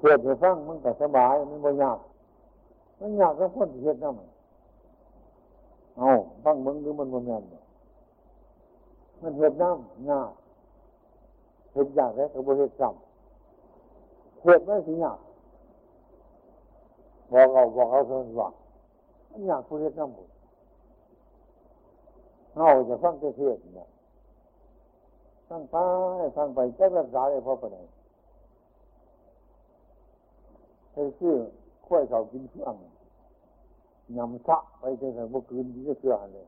เหตุให้ฟังมันก็สบายมันบ่ยากมันยากก็คนเหตุนั่นเอาฟังมึงหรือมันบ่แม่นมันเหตุน้ำยากเหตุยากแล้วก็บ่เหตุซ้ำเหตุไม่สิยากบอกเอาบอกเอาเท่านั้นว่ามันยากผู้เหตุน้ำบุญเอาจะฟังแต่เทศน์เนี่ยฟังไปฟังไปแก้รักษาได้พอปานใด ไอ้ชื่อข้วยเขากินเฟื่องยำซะไปจนถึงเมื่อคืนที่จะเชื่อเลย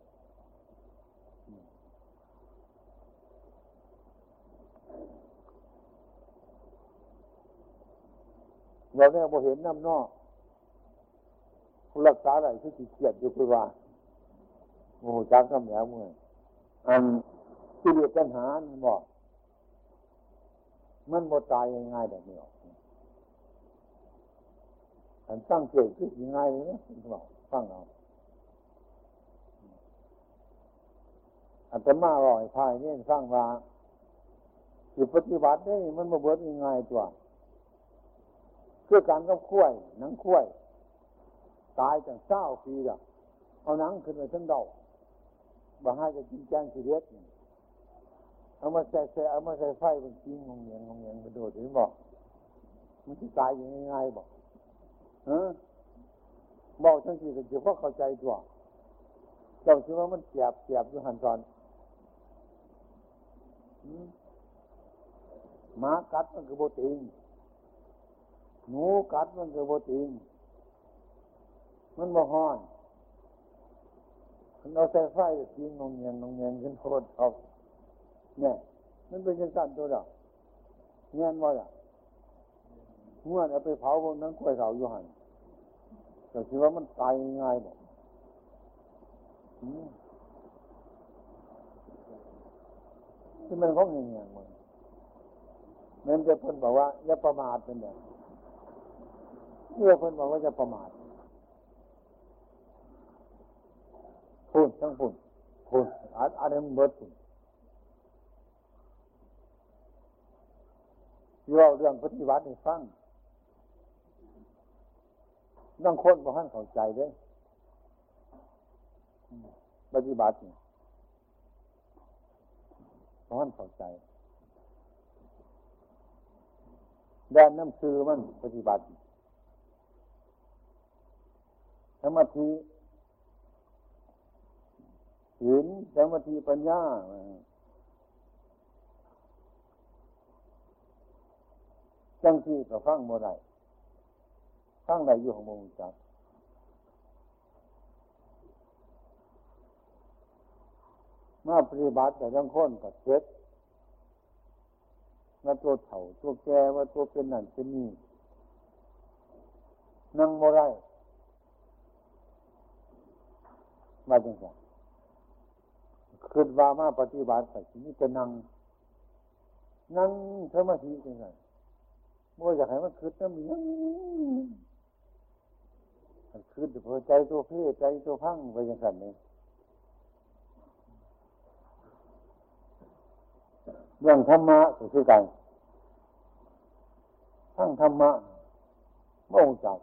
เราเนี่ยพอเห็นน้ำนอกรักษาอะไรที่ติเกียดอยู่คือว่าโอ้จักน้ำแล้วเมื่ออันที่เรียกปัญหามันบอก มันหมดตายง่ายแบบนี้ อันตั้งเกิดขึ้นยังไงเนะบอกฟังเอาอันตมาลอยพายเนี่ยสร้างว่าคือปฏิบัติได้มันมาเบิดยังไงตัวเพื่อการกับขั้วยนังขั้วยตายจากเศร้าปีละเอาหนังขึ้นไปทั้งดอกบ่ให้จะกินแกงสีเล็ดเอามาใส่ใส่เอามาใส่ไฟเป็นจริงงงเงียงงงเงียงกระโดดถึงบอก มันจะตายยังไงบอก บอกทั้งที่ก็เฉพาะเข้าใจตัวเจ้าคิดว่ามันเสียบเสียบอยู่หันตอนหมากัดมันคือโบติงหนูกัดมันคือโบติงมันบ่ห้อนมันเอาใส่ไฟกินงงเงียงงงเงียงขึ้นโคตรเอาเนี่ย มันเป็นยังสันตัวเดียวเงี้ยว่าล่ะ เมื่อเอาไปเผาบนนั้นกล้วยเสาอยู่หันแต่คิดว่ามันตายง่ายบอกที่มันของเงี้ยมันมันจะเพิ่นบอกว่าอย่าประมาทเป็นแบบเมื่อเพิ่นบอกว่าจะประมาทพูดทั้งพูดพูดอะไรมันเบิดพูดเล่าเรื่องปฏิบัติให้ฟัง ต้องคนบ่ท่านเข้าใจด้วยปฏิบัติเนี่ยบ่ท่านเข้าใจด้นน้ำซือมันปฏิบัติสมาธิหินสมาธิปัญญาจังที่ก็ฟังโมได้ ฟังได้อยู่ของมงจักมาปฏิบัติแต่ทั้งคนกับเช็ดว่าตัวเถ่าตัวแกว่าตัวเป็นนั่นเป็นนี่นั่งโมได้มาจังสันคือว่ามาปฏิบัติแต่ทีนี้จะนั่งนั่งสมาธิจังสันมื่อยากให้มันคืดน้ำมี มันคืดเพื่อใจตัวเพ่ใจตัวพังไปย่างนั้นเลยเรื่องธรรมะก็คือกันทั้งธรรมะไม่รู้จัก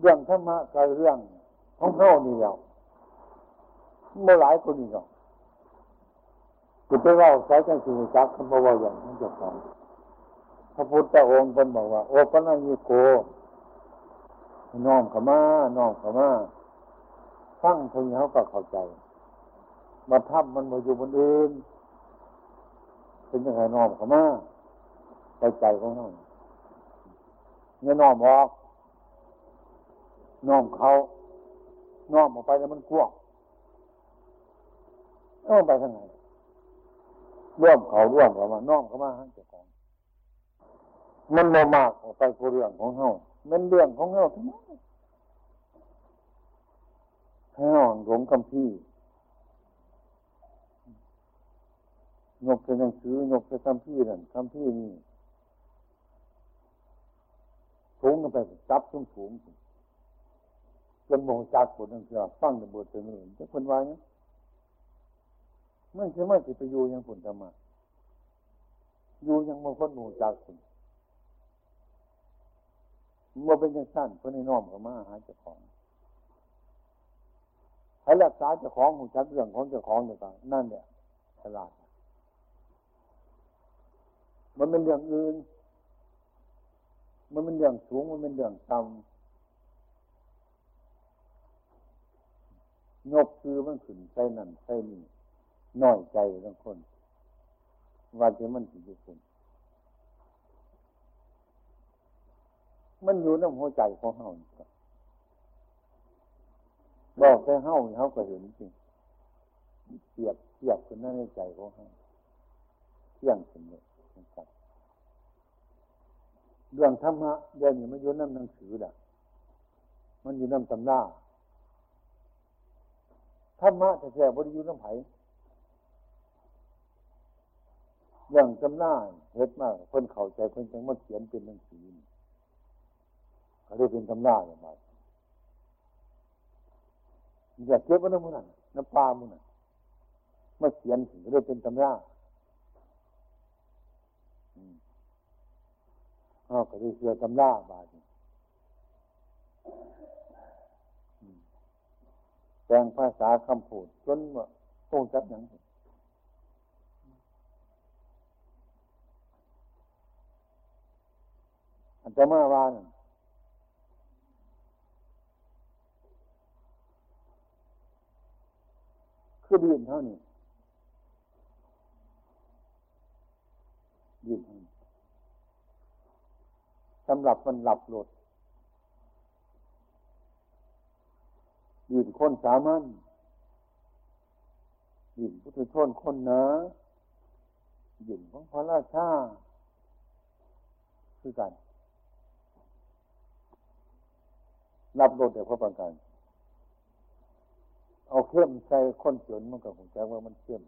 เรื่องธรรมะกับเรื่องของเขานี่เดียวเมื่อหลายคนนี่เนาะคือไปว่าสายจังสิจักคำว่าอย่างนั้นจะฟัง ระพุทธองค์เป็นบอกว่า โอปัญญิโกน้อมขมาน้อมขมาฟังเพียงเขาก็เข้าใจมาทับมันมาอยู่บนอื่นเป็นยังไงน้อมขมาใจใจของเขาเนี่ยน้อมออกน้อมเขาน้อมออกไปแล้วมันกว้างน้อมไปทางไหนร่วมเขาร่วมเขามาน้อมเขามาให้เจ้าของ มันโมมากออกไปผู้เรื่องของเฮามันเรื่องของเฮาทั้งนั้นให้ห่อนหลงคำพี่ยกเป็นหนังสือยกเป็นคำพี่นั่นคำพี่นี่สูงกันไปจับสูงสูงจนโมจักบทนั่นคือฟังในบทตัวนี้จะคนว่าเนี่ยไม่ใช่ไม่สิไปอยู่ยังผลธรรมะอยู่ยังบางคนหมู่จากสิ เมื่อเป็นยังสั้นเพื่อนน้อมกับมาหาเจ้าของให้รักษาเจ้าของหูจักเรื่องของเจ้าของเดียวกันนั่นเนี่ยฉลาดมันเป็นเรื่องอื่น มันเป็นเรื่องสูง มันเป็นเรื่องต่ำยกคือมันขึ้นใส่นั่นใส่นี่น้อยใจทั้งคน ว่าจะมันสิอยู่คุณ มันอยู่ในหัวใจของเฮาบอกแต่เฮาเขาก็เห็นจริงเสียบเสียบคนนั้นในใจของเฮาเที่ยงสมเลยนะครับเรื่องธรรมะเรื่องนี้มันอยู่น้ำหนังสือแหละมันอยู่น้ำตำราธรรมะแต่แท้บริยุน้ำไผ่เรื่องตำราเฮ็ดมากคนเข้าใจคนจังมาเขียนเป็นหนังสือ เขาเรียกเป็นตำราอย่างไรอย่าเก็บไว้น้ำมันน้ำปลามันมาเขียนถึงเรียกเป็นตำราอ๋อก็ได้เสือตำราบาดแปลงภาษาคำพูดจนว่าโงจับอย่างอันจะมาว่านั่น คือดินเท่านี้ดินสำหรับมันหลับหลดดินคนสามัญดินพุทธชนคนนาดินของพระราชาคือกันรับรถเดี๋ยวพระประกัน เอาเข้มใส่ข้นจนมันก็หงจักว่ามันเข้ม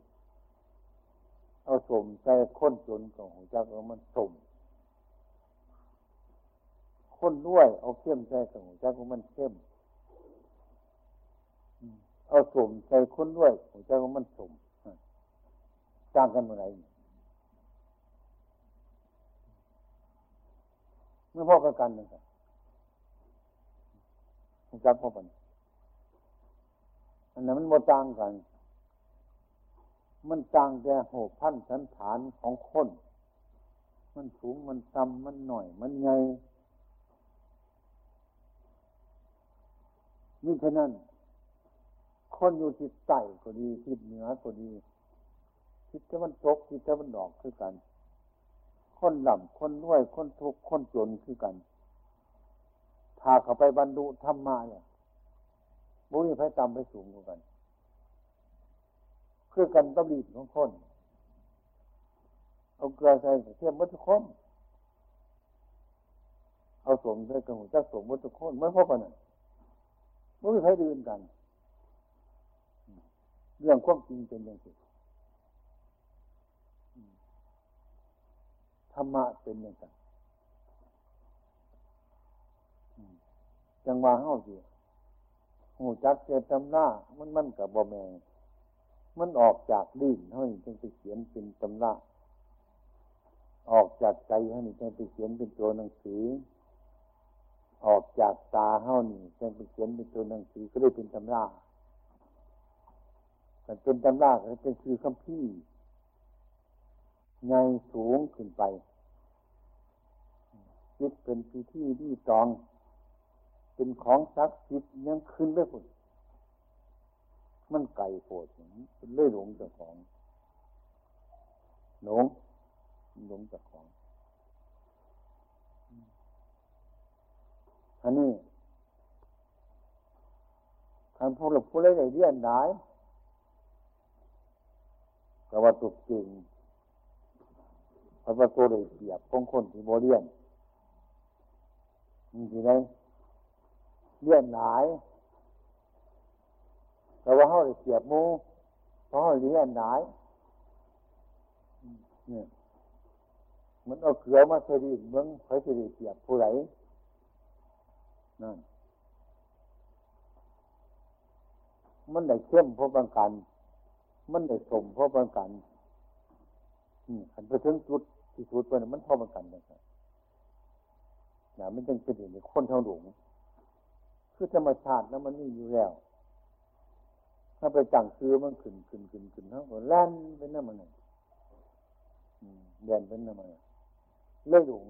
เอาสมใส่ข้นจนก็หงจักว่ามันสมข้นด้วย เอาเข้มใส่ก็หงจักว่ามันเข้ม เอาสมใส่ข้นด้วยหงจักว่ามันสมจ้างกันเมื่อไหร่ไม่พอกันเลยครับจักพอกัน อันนั้นมันโมต่างกัน มันต่างแต่หกพันสันฐานของคน มันสูงมันต่ำมันหน่อย มันใหญ่นี่แค่นั้น คนอยู่ทิศใต้ก็ดีทิศเหนือก็ดีทิศตะวันตกทิศตะวันออกคือกัน คนหล่ำคนรวยคนทุกข์คนจนคือกัน ถ้าเขาไปบรรลุธรรมะเนี่ย บุญไฟต่ำไปสูงกว่ากัน เพื่อกันต้องรีบของคน เอาเกลือใส่เทียมวัตถุคนเอาสมใส่กระหูจักสมวัตถุคนไม่พบกันน่ะบุญไฟดื่นกัน เรื่องความจริงเป็นอย่างไรธรรมะเป็นอย่างไรจังหวะเฮาสิ หูจักเจตำหน้า มันมันกับบ่แมงมันออกจากดิ้นเท่านี้จึงไปเขียนเป็นตำหน้าออกจากใจเท่านี้จึงไปเขียนเป็นตัวหนังสือ ออกจากตาเท่านี้จึงไปเขียนเป็นตัวหนังสือก็ได้เป็นตำราแต่เป็นตำราก็เป็นคือคำพี่ไงสูงขึ้นไปจิตเป็นพิธีที่ตอง เป็นของศักดิ์สิทธิ์ยังขึ้นได้ผลมันไก่โผดเป็นเลื่อยหลงจากของหลงหลงจากของอันนี้คำพูดหลบพูดอะไรเรียนได้ก็ว่าตุกจริงพระประตูเลยเปียบของคนที่โบเรียนมีที่ไหน เลื่อนหลายแต่ว่าเขาเสียบมูเพราะเขาเลื่อนหลายเนี่ยมันเอาเกลือมาใส่ดินเมืองเขาจะได้เสียบผู้ไหนนั่นมันได้เข้มเพราะบางกัน มันได้สมเพราะบางกันขันไปถึงจุดที่สุดไปมันมันพอมันกันนะครับนะมันจึงเป็นอย่างนี้คนเท่าหลวง คือธรรมชาติแล้วมันนี่อยู่แล้วถ้าไปจังคือมันขึ้นขึ้นขึ้นขึ้นเท่ากับแล่นเป็นน้ำมันเดินเป็นน้ำมันเลื่อยหลง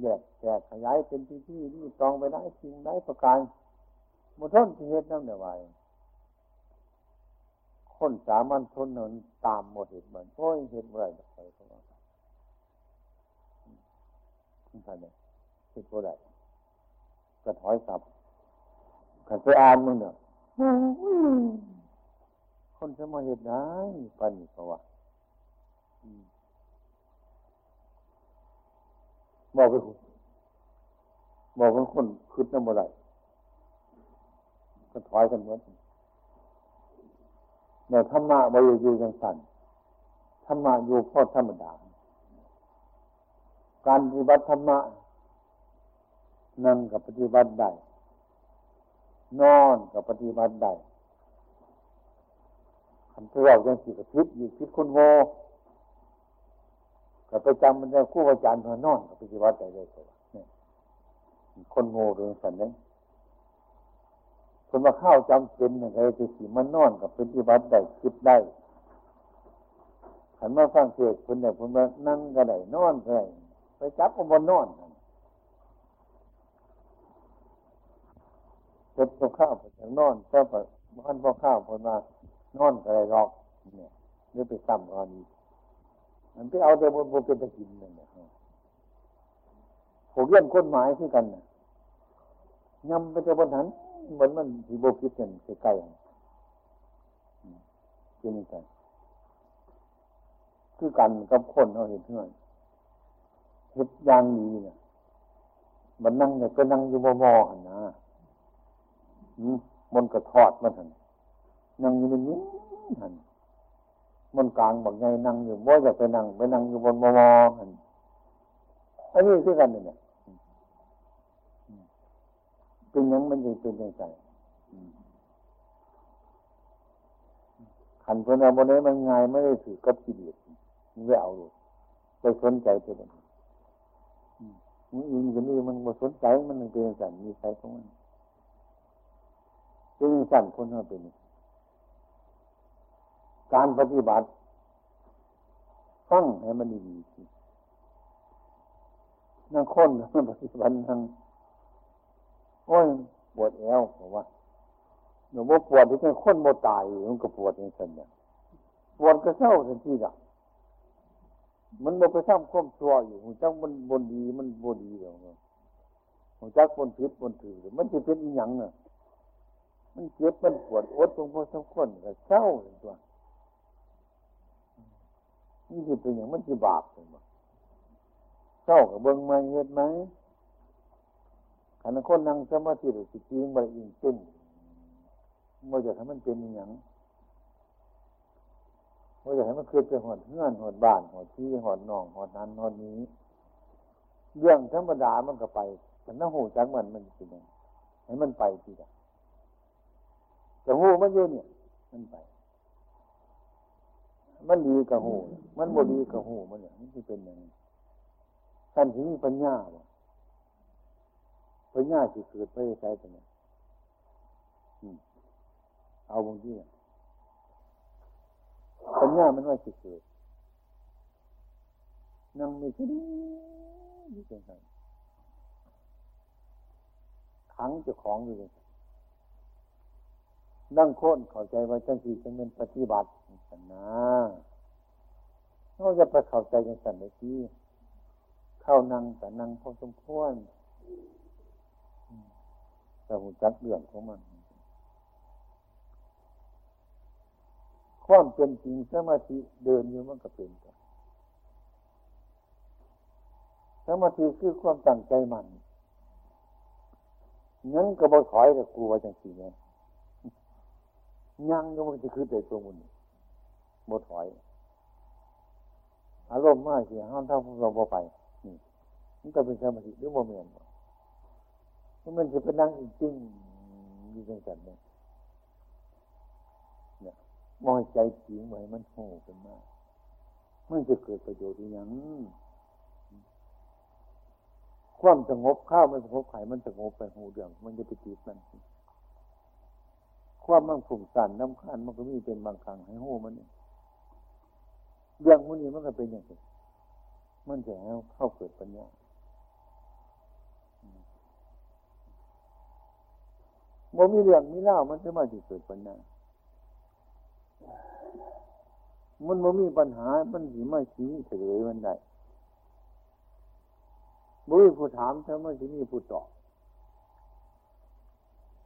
แยกแยกขยายเป็นที่ที่นี่ตองไปได้สิ่งได้ประการมุทนที่เหตุนั่นเดียวไว้คนสามัญชนนั้นตามหมดเหตุเหมือนโอ้ยเหตุอไรไปเพราะว่าท่านเนี่ย คิดว่าไรก็ถอยกลับขันไปอ่านมึงเนี่ยคนจะมาเหตุได้ปันเพราะว่าบอกไปคุณบอกเป็นคนคืดน้ำอะไรก็ถอยกันหมดเนี่ยธรรมะบริยูยังสั่นธรรมะอยู่พอธรรมดา การปฏิบัติธรรมะ นั่งกับปฏิบัติได้นอนกับปฏิบัติได้คำที่เรายังสิกับพิษอยู่พิษคนโง่กับไปจำมันจะคู่อาจารย์พอนอนกับปฏิบัติได้เลยเนี่ยคนโง่เรื่องสันนี้คนมาเข้าจำเป็นอะไรจะสิมันนอนกับปฏิบัติได้คิดได้ขันมาฟังเทศคนเนี่ยคนมานั่งก็ได้นอนก็ได้ไปจับคนบนนอน เป็นพอข้าวไปนอนก็แบบมันพอข้าวคนมานอนอะไรหรอกเนี่ยหรือไปซ้ำอันนี้มันไปเอาแต่บนบนเป็นตะกินนั่นแหละผมเรื่องคนหมายที่กันน่ะยำไปแต่บนหันเหมือนมันที่โบกิดกันใกล้ๆเป็นยังไงคือกันกับคนเราเห็นเพื่อนเห็ดยางดีเนี่ยมันนั่งเนี่ยก็นั่งอยู่มอมอหันนะ มันกระทอดมันหันนั่งอยู่ในนี้หันมันกลางบอกไงนั่งอยู่ว่าจะไปนั่งไปนั่งอยู่บนมอมอหันอันนี้คือกันเนี่ยเป็นยังมันยังเป็นยังไงขันคนเอาบนนี้มันง่ายไม่ได้ถือกับกิเลสไม่เอาเลยไปสนใจตัวมันมันอินกับนี่มันมาสนใจมันเป็นสันมีใครของมัน เป็นสันคนเราเป็นการปฏิบัติฟังให้มันดีนั่งค้นนักปฏิบัตินั่งโอ้ยปวดแอวเพราะว่าหนูว่าปวดที่เป็นคนโมตายมันก็ปวดอย่างนั้นเนี่ยปวดก็เศร้าทันทีละมันโมไปสร้างความชั่วอยู่หัวจักมันบนดีมันบนดีเดี๋ยวหัวจักบนพิษบนถือมันจะเป็นอีหยังเนี่ย มันเจ็บมันปวดอดตรงพอสมควรก็เศร้าตัวนี่คือเป็นอย่างมันจะบาปเลยมั้งเศร้ากับเบิ้งมาเห็ดไหมขณะคนนั่งสมาธิหรือสิจริงไปอิงตึ้งมื่อจะให้มันเป็นอย่างเมื่อจะให้มันคือเป็นหอดเงื่อนหอดบ้านหอดที่หอดน่องหอดนั้นหอดนี้ เรื่องธรรมดามันก็ไปแต่น้าหูจักมันมันเป็นยังให้มันไปทีละ แต่หูมันอยู่เนี่ย มันไป มันดีกับหูมันบ่ดีกับหูมันเนี่ยมันจะเป็นอย่างนี้ท่านถึงปัญญาวะปัญญาสิเกิดไปใช้ตรงนี้เอาบางทีปัญญามันว่าสิเกิดนั่งมีที่ดีนี่เป็นไงขังเจ้าของอยู่เลย นั่งโค่นเข้าใจว่าจังสีจะเป็นปฏิบัติสันนะเราจะไปเข้าใจกันสันเลยที่เข้านั่งแต่นั่งพอสมควรแต่หูจักเรื่องของมัน ความเป็นจริงสมาธิเดินอยู่มันก็เป็นสมาธิคือความตั้งใจมันงั้นก็บ่ถอยกับกลัวจังสีเนี่ย ยังก็มันจะคือแต่ตรงมันบ่ถอย อารมณ์มากสิห้ามเท่าพวกเราบ่ไปนี่มันก็เป็นสมาธิหรือบ่เมียนมันจะเป็นนั่งจริงอยู่จังสันเนี่ยเนี่ยมองใจจริงไว้มันโหเป็นมากมันจะเกิดประโยชน์อย่างความสงบข้าวมันสงบไข่มันสงบไปหูเดือง มันจะไปติดมัน ความมันฝุ่งสั่นน้ำขันมันก็มีเป็นบางครั้งให้หูมันเรื่องมันนี้มันก็เป็นอย่างนี้มันจะให้เข้าเกิดปัญญาโมมีเรื่องมีเล่ามันจะมาที่เกิดปัญญามันโมมีปัญหา มันสิไม่ชี้เฉลยมันได้บุ้ยผู้ถามเธอไม่ที่มีผู้ตอบ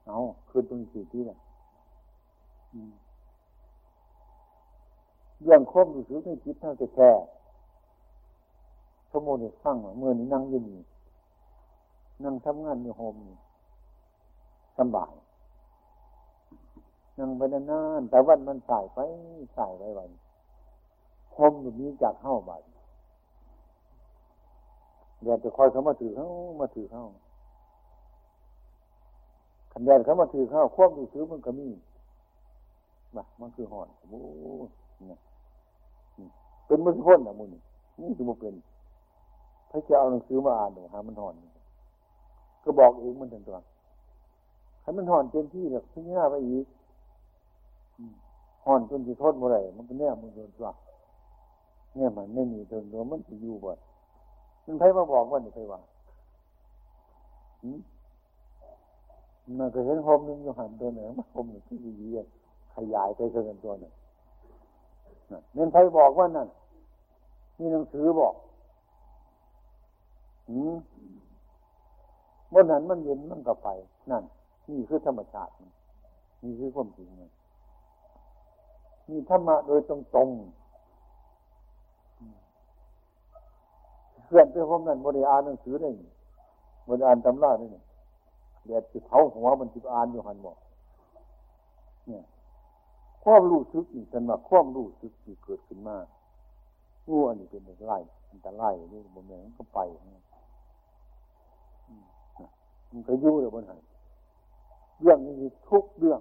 เอาคือตรงสี่ที่น่ะ เรื่องควบอยู่สือไม่คิดเท่าจะแค่ชั่วโมงนี้ฟังเมื่อนี้นั่งยืนนั่งทำงานอยู่โฮมสบาย นั่งไปนานๆแต่วันมันสายไปสายไปวันโฮมแบบนี้จากเข้าบาดเดี๋ยวจะคอยเขามาถือเขามาถือเขาขันแดนเขามาถือเขาควบดูซื้อมันก็มี มามันคือหอนโอ้เนี่ยเป็นมือพ้นนะมุนนี่จะมาเป็นพระเจ้าเอาหนังสือมาอ่านหนูหามันหอนก็บอกเองมันถึงตัวให้มันหอนเต็มที่เลยพิจารณาไปอีกหอนจนจะทนเมื่อไรมันก็แน่มันโดนตัวเนี่ยมันไม่มีโดนตัวมันจะอยู่บ่มันใครมาบอกว่านี่ใครว่ามันก็เห็นหอมนึงอยู่หันตัวหนึ่งมันหอมหนึ่งที่ดีๆ ขยายไปเกินตัวหนึ่งเนี่ยใครบอกว่านั่นนี่หนังสือบอกอืมบนนั้นมันเย็นมันก็ไป นั่น นี่คือธรรมชาตินี่คือความจริงมันนี่ธรรมะโดยตรงตรงเพื่อนไปผมนั่นบริอ่านหนังสือได้บริอ่านตำราได้เนี่ยเดี๋ยวจะเผาหัวมันจะอ่านอยู่หันบอกเนี่ย ความรู้สึกอีกกันว่าความรู้สึกที่เกิดขึ้นมางูอันนี้เป็นอะไรอันตรายนี่บนแมงก็ไปมันก็ยุ่งเลยบนหันเรื่องนี้ทุกเรื่อง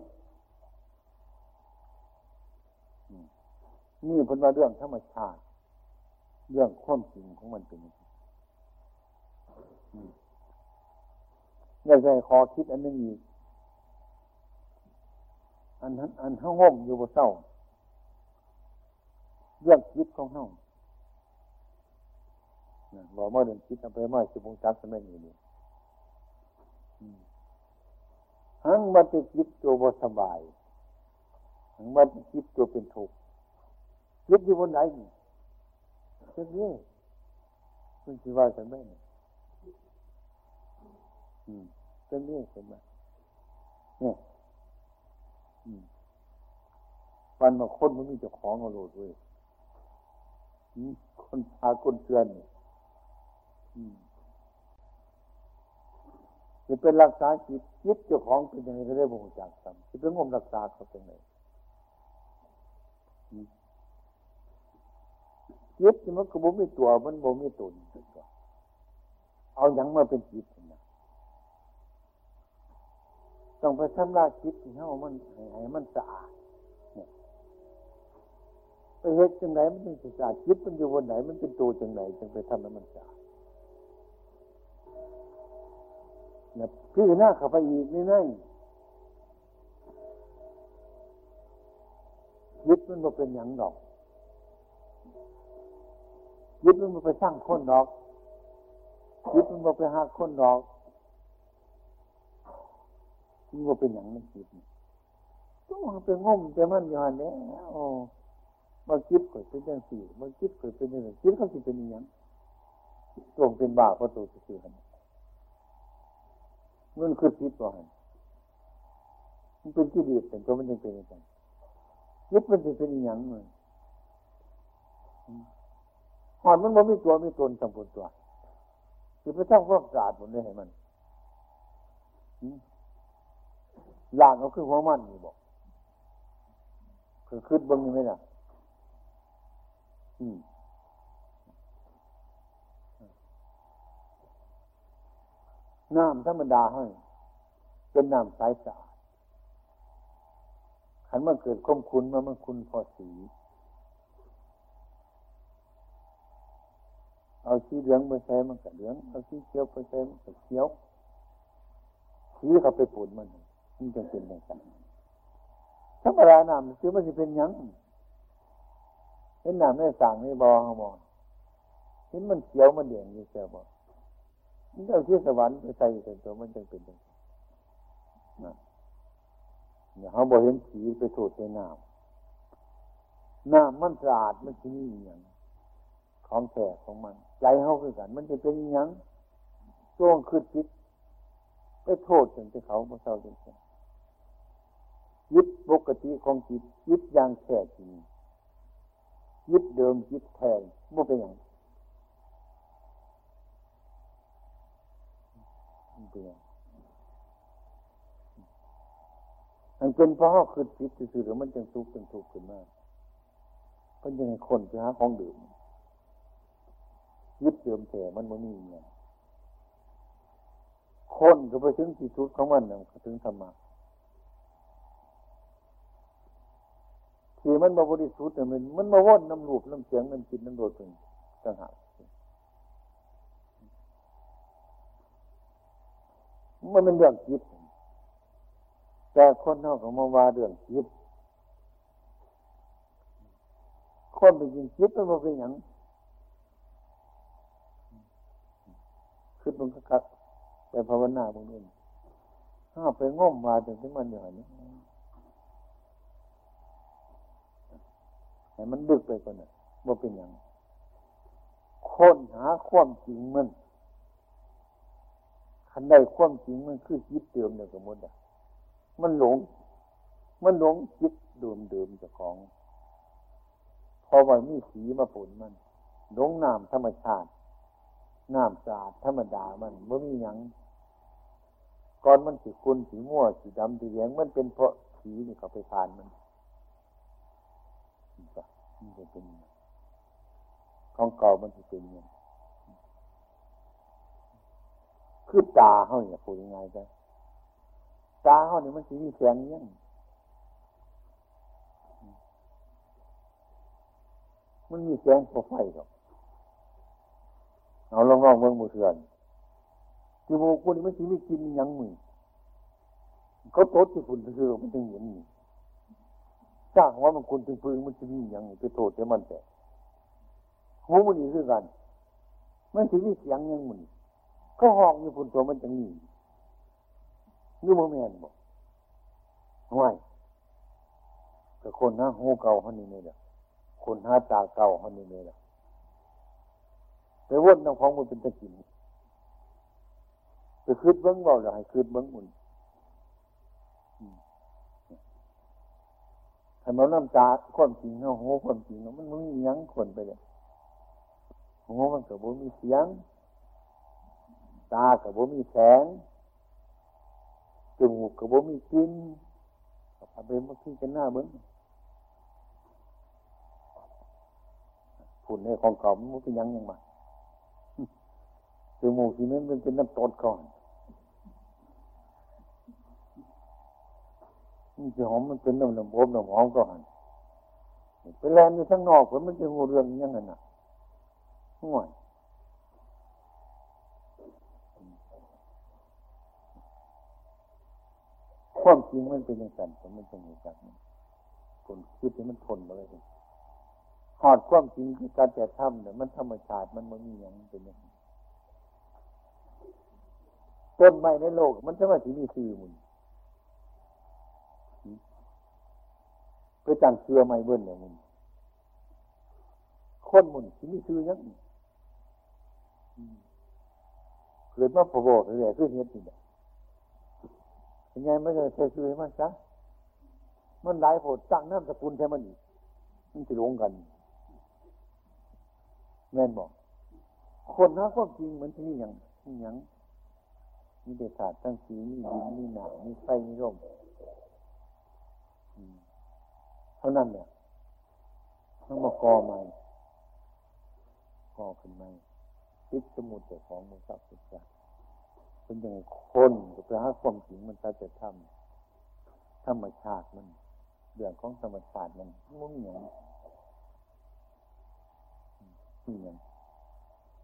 นี่เป็นว่าเรื่องธรรมชาติ เรื่องความจริงของมันเป็นอย่างนี่ใช่คอคิดอันนึงอีก อันอันห้องห่มอยู่บนเศร้าเรื่องคิดของเฮาบอกเมื่อเดือนคิดเอาไปเมื่อสิบโมงจักสมัยนี้นี่หังมาติคิดตัวบสบายหังมาติคิดตัวเป็นทุกข์คิดอยู่บนไหนเช่นนี้คุณคิดว่าจะไม่เนี่ยอืมเช่นนี้เห็นไหมเนี่ย วันมาคนมันมีเจ้าของเอาโลดด้วยคนพาคนเตือนจะเป็นรักษาจิตจิตเจ้าของเป็นยังไงก็ได้บ่งจากซ้ำจะเป็นงมรักษาเขาเป็นไงจิตมันก็บ่มีตัวมันบ่มีตนเอาอย่างมาเป็นจิต ต้องไปทำลายจิตที่เขามันให้มันสะอาดไปเฮ็ดจังไหนมันเป็นสะอาดจิตมันอยู่บนไหน มันเป็นตัวจังไหนจึงไปทำให้มันสะอาดนะพี่หน้าข้าไปอีกนี่นั่นยึดมันมาเป็นอย่างดอกยึดมันมาไปสร้างคนดอกยึดมันมาไปหาคนดอก มันมาเป็นอย่างนั้นคิดต้องเป็นง่มเป็นมันอยู่หันนี้โอ้มาคิดเกิดเป็นอย่างสี่มาคิดเกิดเป็นอย่างคิดเขาสิเป็นอย่างตรงเป็นบาปประตูสื่อกันมันคือคิดว่ามันเป็นที่ดีเป็นก็มันยังเป็นอย่างยึดมันจะเป็นอย่างเลยหอนมันมันมีตัวมีตนสัมพุนตัวคือไปทั้งพวกศาสตร์หมดเลยให้มัน ล่างเขาคือหัวมันนี่บอกคือคืดบงนี่ไหมล่ะน้ำธรรมดาให้เป็นน้ำใสสะอาดขันมันเกิดคมคุณมันมันคุณพอสี เอาสีเหลืองไปใส่มันก็เหลือง เอาสีเขียวไปใส่มันก็เขียว สีเขาไปปุ่นมัน มันจะเป็นอย่างไรธรรมดาน้ำคือมันจะเป็นยังเห็นน้ำไม่สั่งไม่บอเขาบอกเห็นมันเขียวมันเด่นอยู่เสียบอกมันเอาที่สวรรค์ไปใส่ใส่ตัวมันจะเป็นอย่างนะเนี่ยเขาบอกเห็นสีไปถูดในน้ำน้ำมันสะอาดมันที่นี่อย่างของแท้ของมัน ใจเขาคือกัน มันจะเป็นยังช่วงคืดจิตไปโทษถึงที่เขาเศร้าจริง ปกติของจิตยึดอย่างแท้จริงยึดเดิมยึดแทนบ่เป็นอย่างเดียมันเป็นเพราะคือจิตสื่อหรือมันจึงทุกข์จึงทุกข์ขึ้นมาเพ็นยังคนไปหาของดื่มยึดเดิมแท้มันไม่มีเนี่ยคนก็ไปถึงที่สุดของมันนะถึงธรรมะ ที่มันมาบริสุทธิ์เนี่ยมันมันมาว่นน้ำรูปน้ำเสียงน้ำจิตน้ำโดดเป็นต่างหากมันเป็นเรื่องจิต แต่คนนอกของมาว่าเรื่องจิตคนเป็นจริงจิตมันมาเป็นอย่างคือมันก็คัดไปภาวนาบางทีห้าไปง่มมาถึงมันอย่างนี้ ให้มันดึกไปก่อนนว่าเป็นอย่างค้นหาความจริงมันคันใดความจริงมันคือจิตเดิมเนี่ยสมมติอะมันหลง มันหลงจิตเดิมเดิมจากของพอว่ามีสีมาผลมันหลงน้ำธรรมชาติน้ำสะอาดธรรมดามันไม่มีหยังก่อนมันสีคุณสีม่วสีดำสีเหลืองมันเป็นเพราะสีนี่เขาไปทานมัน มันจะเป็นของเก่ามันจะเป็นยังคือตาเขาเนี่ยพูดยังไงจ้ะตาเขาเนี่ยมันสีแสงยังมันมีแสงพอไฟหรอกเอาลองลองเมืองมือเถื่อนจมูกคนนี้มันสีไมีกินยังมือเขาโต๊ดที่ฝุ่นเถื่อมันจึงเห็นนี่ จ้างว่ามันคนถึงพึงมันจะมีอย่างไปโทษแต่มันแต่หูมันนี่คือกัน มันถึงมีเสียงยังมันก็ห้องอยู่พุ่นตัวมันจะมีนี่มันแม่นบอกห่วยแต่คนหาหูเก่าเขานี่นี่แหละคนหาตาเก่าเขานี่นี่แหละแต่วนน้องของมันเป็นตะกินไปคืดเบิ้งเบาเลยให้คืดเบิ้งมัน ถ้าเราน้ำตาความจริงเราโหความจริงมันมันมียังคนไปเลยโหมันกับบ่มีเสียง ตากับบ่มีแสงจมูกกับบ่มีกลิ่นเอาไปมาขี้กันหน้าเบิ้งฝุ่นในของเก่ามันเป็นยังยังมาจมูกที่นั้นมันเป็นน้ำตดก่อน มันจะหอมมันเป็นน้ำน้ำอบน้ำหอมก็หันไปแลนอยู่ข้างนอกผลมันจะงูเรื่องยังไงน่ะห่วยความจริงมันเป็นอย่างนั้นผมมันเป็นอย่างนั้นคนคิดให้มันทนมาเลยหอดความจริงคือการจะทำเนี่ยมันธรรมชาติมันมันมีอย่างเป็นอย่างต้นไม้ในโลก มันจะมาที่นี่คือมัน ไปตั้งเชื่อไม่เบิ้ลเนี่ยมึงคนมึงที่นี่คือยังเกิดมาพบบอกเลยคือเห็นนี่แหละยังไงไม่เคยเคยคือมันซะมันหลายโผดตั้งน้ำสกุลแท้มันอีกมันจะลงกันแม่นบอก คนหาความจริงเหมือนที่นี่อย่างนี่อย่างมีเดชาตั้งสีมีดินมีหนามีไฟมีลม ท่านั้นเนี่ยทั้งมากอใหม่กอขึ้นใหม่คิดสมุดแต่ของมันสับสุดใจเป็นอย่างคนจะหาความจริงมันจะจะทำธรรมชาติมันเรื่องของธรรมชาติมันมุ่งอย่างนี่อย่าง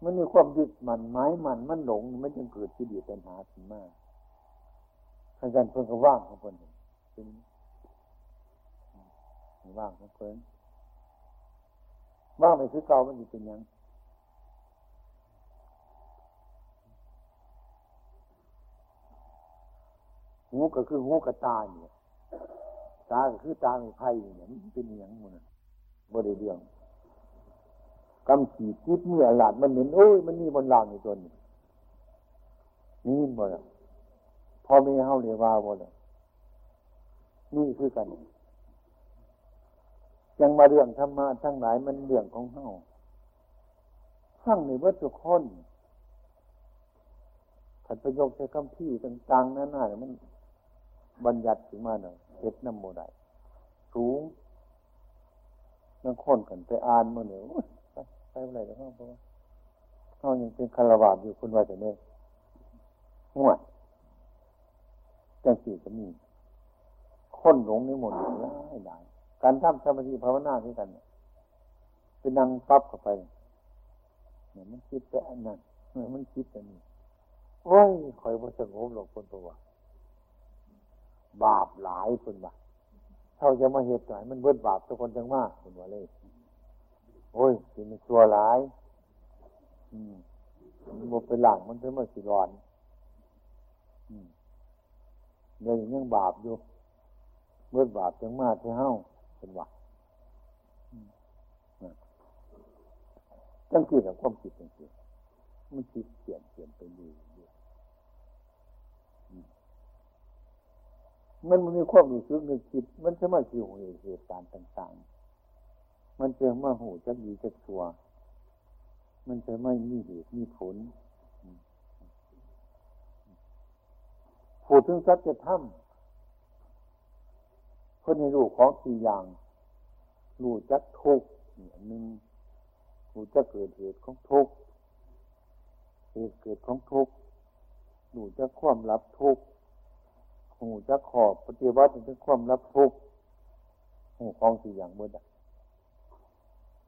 มันมีความยึดมันไม้มันมันหลง มันจึงเกิดที่ดีปัญหาขึ้นมาอาจารย์เพิ่งก็ว่างของเพิ่นเป็น ว่างของเพิ่นว่างไปคือเก่ามันอยู่เป็นยังหูก็คือหูกับตาเนี่ยตาก็คือตาไม่ไพ่เนี่ยมันเป็นอย่างมันบ่ได้เรื่องกำขีดคิดเมื่อหลาดมันเห็นโอ้ยมันมีบนหลังอยู่ตัวนี้นี่บ่ละพอไมีเฮาเรียว่าบ่ละนี่คือกัน ยังมาเรื่องธรรมะทั้งหลายมันเรื่องของเฮาทั้งในวัตถุคนขันประโยคใช้คำพี่ต่างๆนั่นน่ะมัน บัญญัติขึ้นมาหน่อยเฮ็ดน้ำโมได้สูงนั่งค้นกันไปอ่านมาเนี่ยไปอะไรกันบ้างเพราะว่าเขายังเป็นคารวะอยู่คุณว่าจะเนี่ยห่วยจังสี่จะมีค้นหลงในหมดได้ได้ การทำสมาธิภาวนาด้วยกันเป็นนั่งปั๊บเข้าไปเนี่ยมันคิดแต่อันนั้นเนี่ยมันคิดแต่นี้โอ้ยคอยว่สงบหรอกคนตัวบาปหลายคนว่าเท่าจะมาเหตุหลายมันเบิดบาปทุกคนจังมากคนว่าเลยโอ้ยสิมันชัวหลาย อืมมันบเป็นหลังมันจะมาสิร้อน อืมเดี๋ยวยังบาปอยู่เบิดบาปจังมากที่เฮา เป็นว่าจังคิดกับความคิดจังคิดมันคิดเปลี่ยนเปลี่ยนไปเรื่อยมันมีความรู้สึกนึกคิด มันจะมาคิวเหตุการณ์ต่างๆ มันจะมาหูจักดีจักชัว มันจะไม่มีเหตุมีผลพูดถึงสัจธรรม คนในรูปของสี่อย่างรู้จักทุกเนี่ยหนึ่งรู้จักเกิดเหตุของทุกข์เหตุเกิดของทุกข์รู้จักความรับทุกข์หูจะขอบปฏิวัติถึงความรับทุกข์หูของสี่อย่างเมื่อ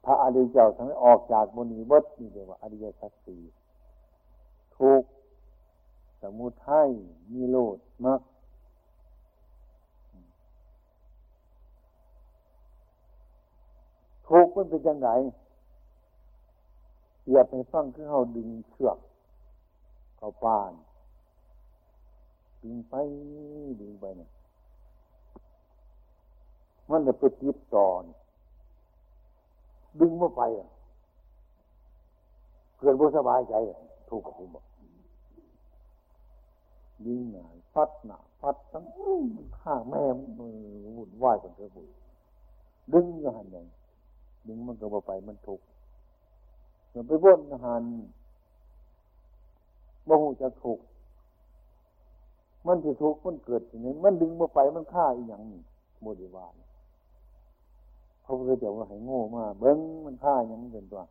พระอริยเจ้าทั้งออกจากมณีวัดนี่เรียกว่าอริยสัจสี่ทุกสมุทัยมีโลดมาก ทุกมันเป็นยังไงอย่าไปฟังคือเขาดึงเชือกเขาปานดึงไปดึงไปเนี่ยมันจะไปติดต่อดึงมาไปอะเกิดบ่สบายใจถูกกับผมบอกดึงหนาพัดหนาพัดทั้งข้างแม่มือหุ่นไหวกันเถอะบุญดึงกันอย่าง ดึงมันก็บ่ไปมันถูกมันไปวนหันบ่หูจะถูกมันจะทุกข์มันเกิดอย่างนี้มันดึงมาไปมันฆ่าอีกอย่างนี้โมดิวานพระพุทธเจ้าว่าให้โง่มากเบิ้งมันฆ่าอย่างนี้เป็นตัว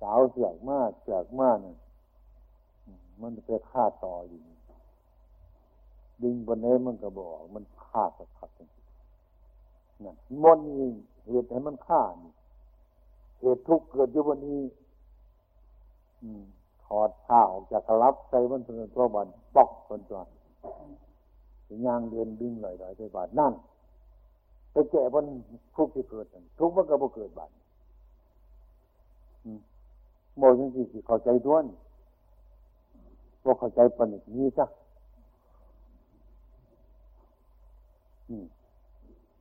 สาวเสือกมากเสือกมากเนี่ยมันไปฆ่าต่ออยู่ดึงบนนี้มันก็บอกมันฆ่าสักพักนึงนั่นมนนี่เหตุให้มันฆ่านี่ เหตุทุกข์เกิดอยู่บนนี้ถอดผ้าออกจากกรับใส่บนตัวบอลปอกคนตัวยางเดินดึงลอยๆไปบาดนั่นไปแก่บนทุกข์ที่เกิดทุกข์มันก็บ่เกิดบาดโมยังสิเข้าใจด้วนว่าเข้าใจปนินี้ซะ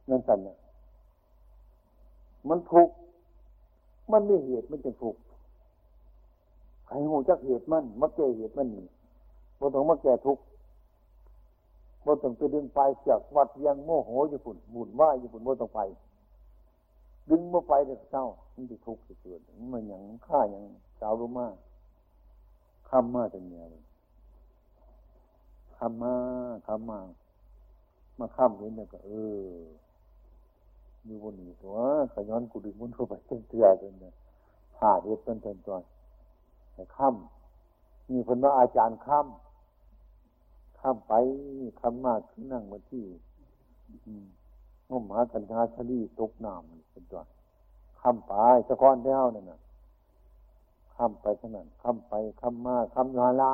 นั่นสั่นเนี่ยมันทุก มันไม่เหตุมันจะทุกใครหูจักเหตุมันมาแก้เหตุมันบ่ต้องมาแก้ทุกบ่ต้องไปดึงไปจากวัดยังโมโหอยู่ฝุ่นหมุนว่าอยู่ฝุ่นบ่ต้องไป ดึงมาไปเด็กเศร้ามันจะทุกข์จะเกิดมันอย่างฆ่าอย่างสาวรู้มากข้ามาแต่เนี่ยเลยข้ามาข้ามา มาข้ามเห็นเนี่ยก็ เออ อยู่บนนี้ตัวขย้อนกูดึงมุนเข้าไปเตือเลยเนี่ยผ่าเด็ดต้นต้นตัวแต่ข้ามมีคนว่าอาจารย์ข้ามข้ามไปข้ามมาขึ้นนั่งมาที่งมหากันทาชลีตกน้ำเป็นตัวข้ามไปสะก้อนเท้านั่นน่ะคำไปเท่านั้นคำไปคำมาคำนาละ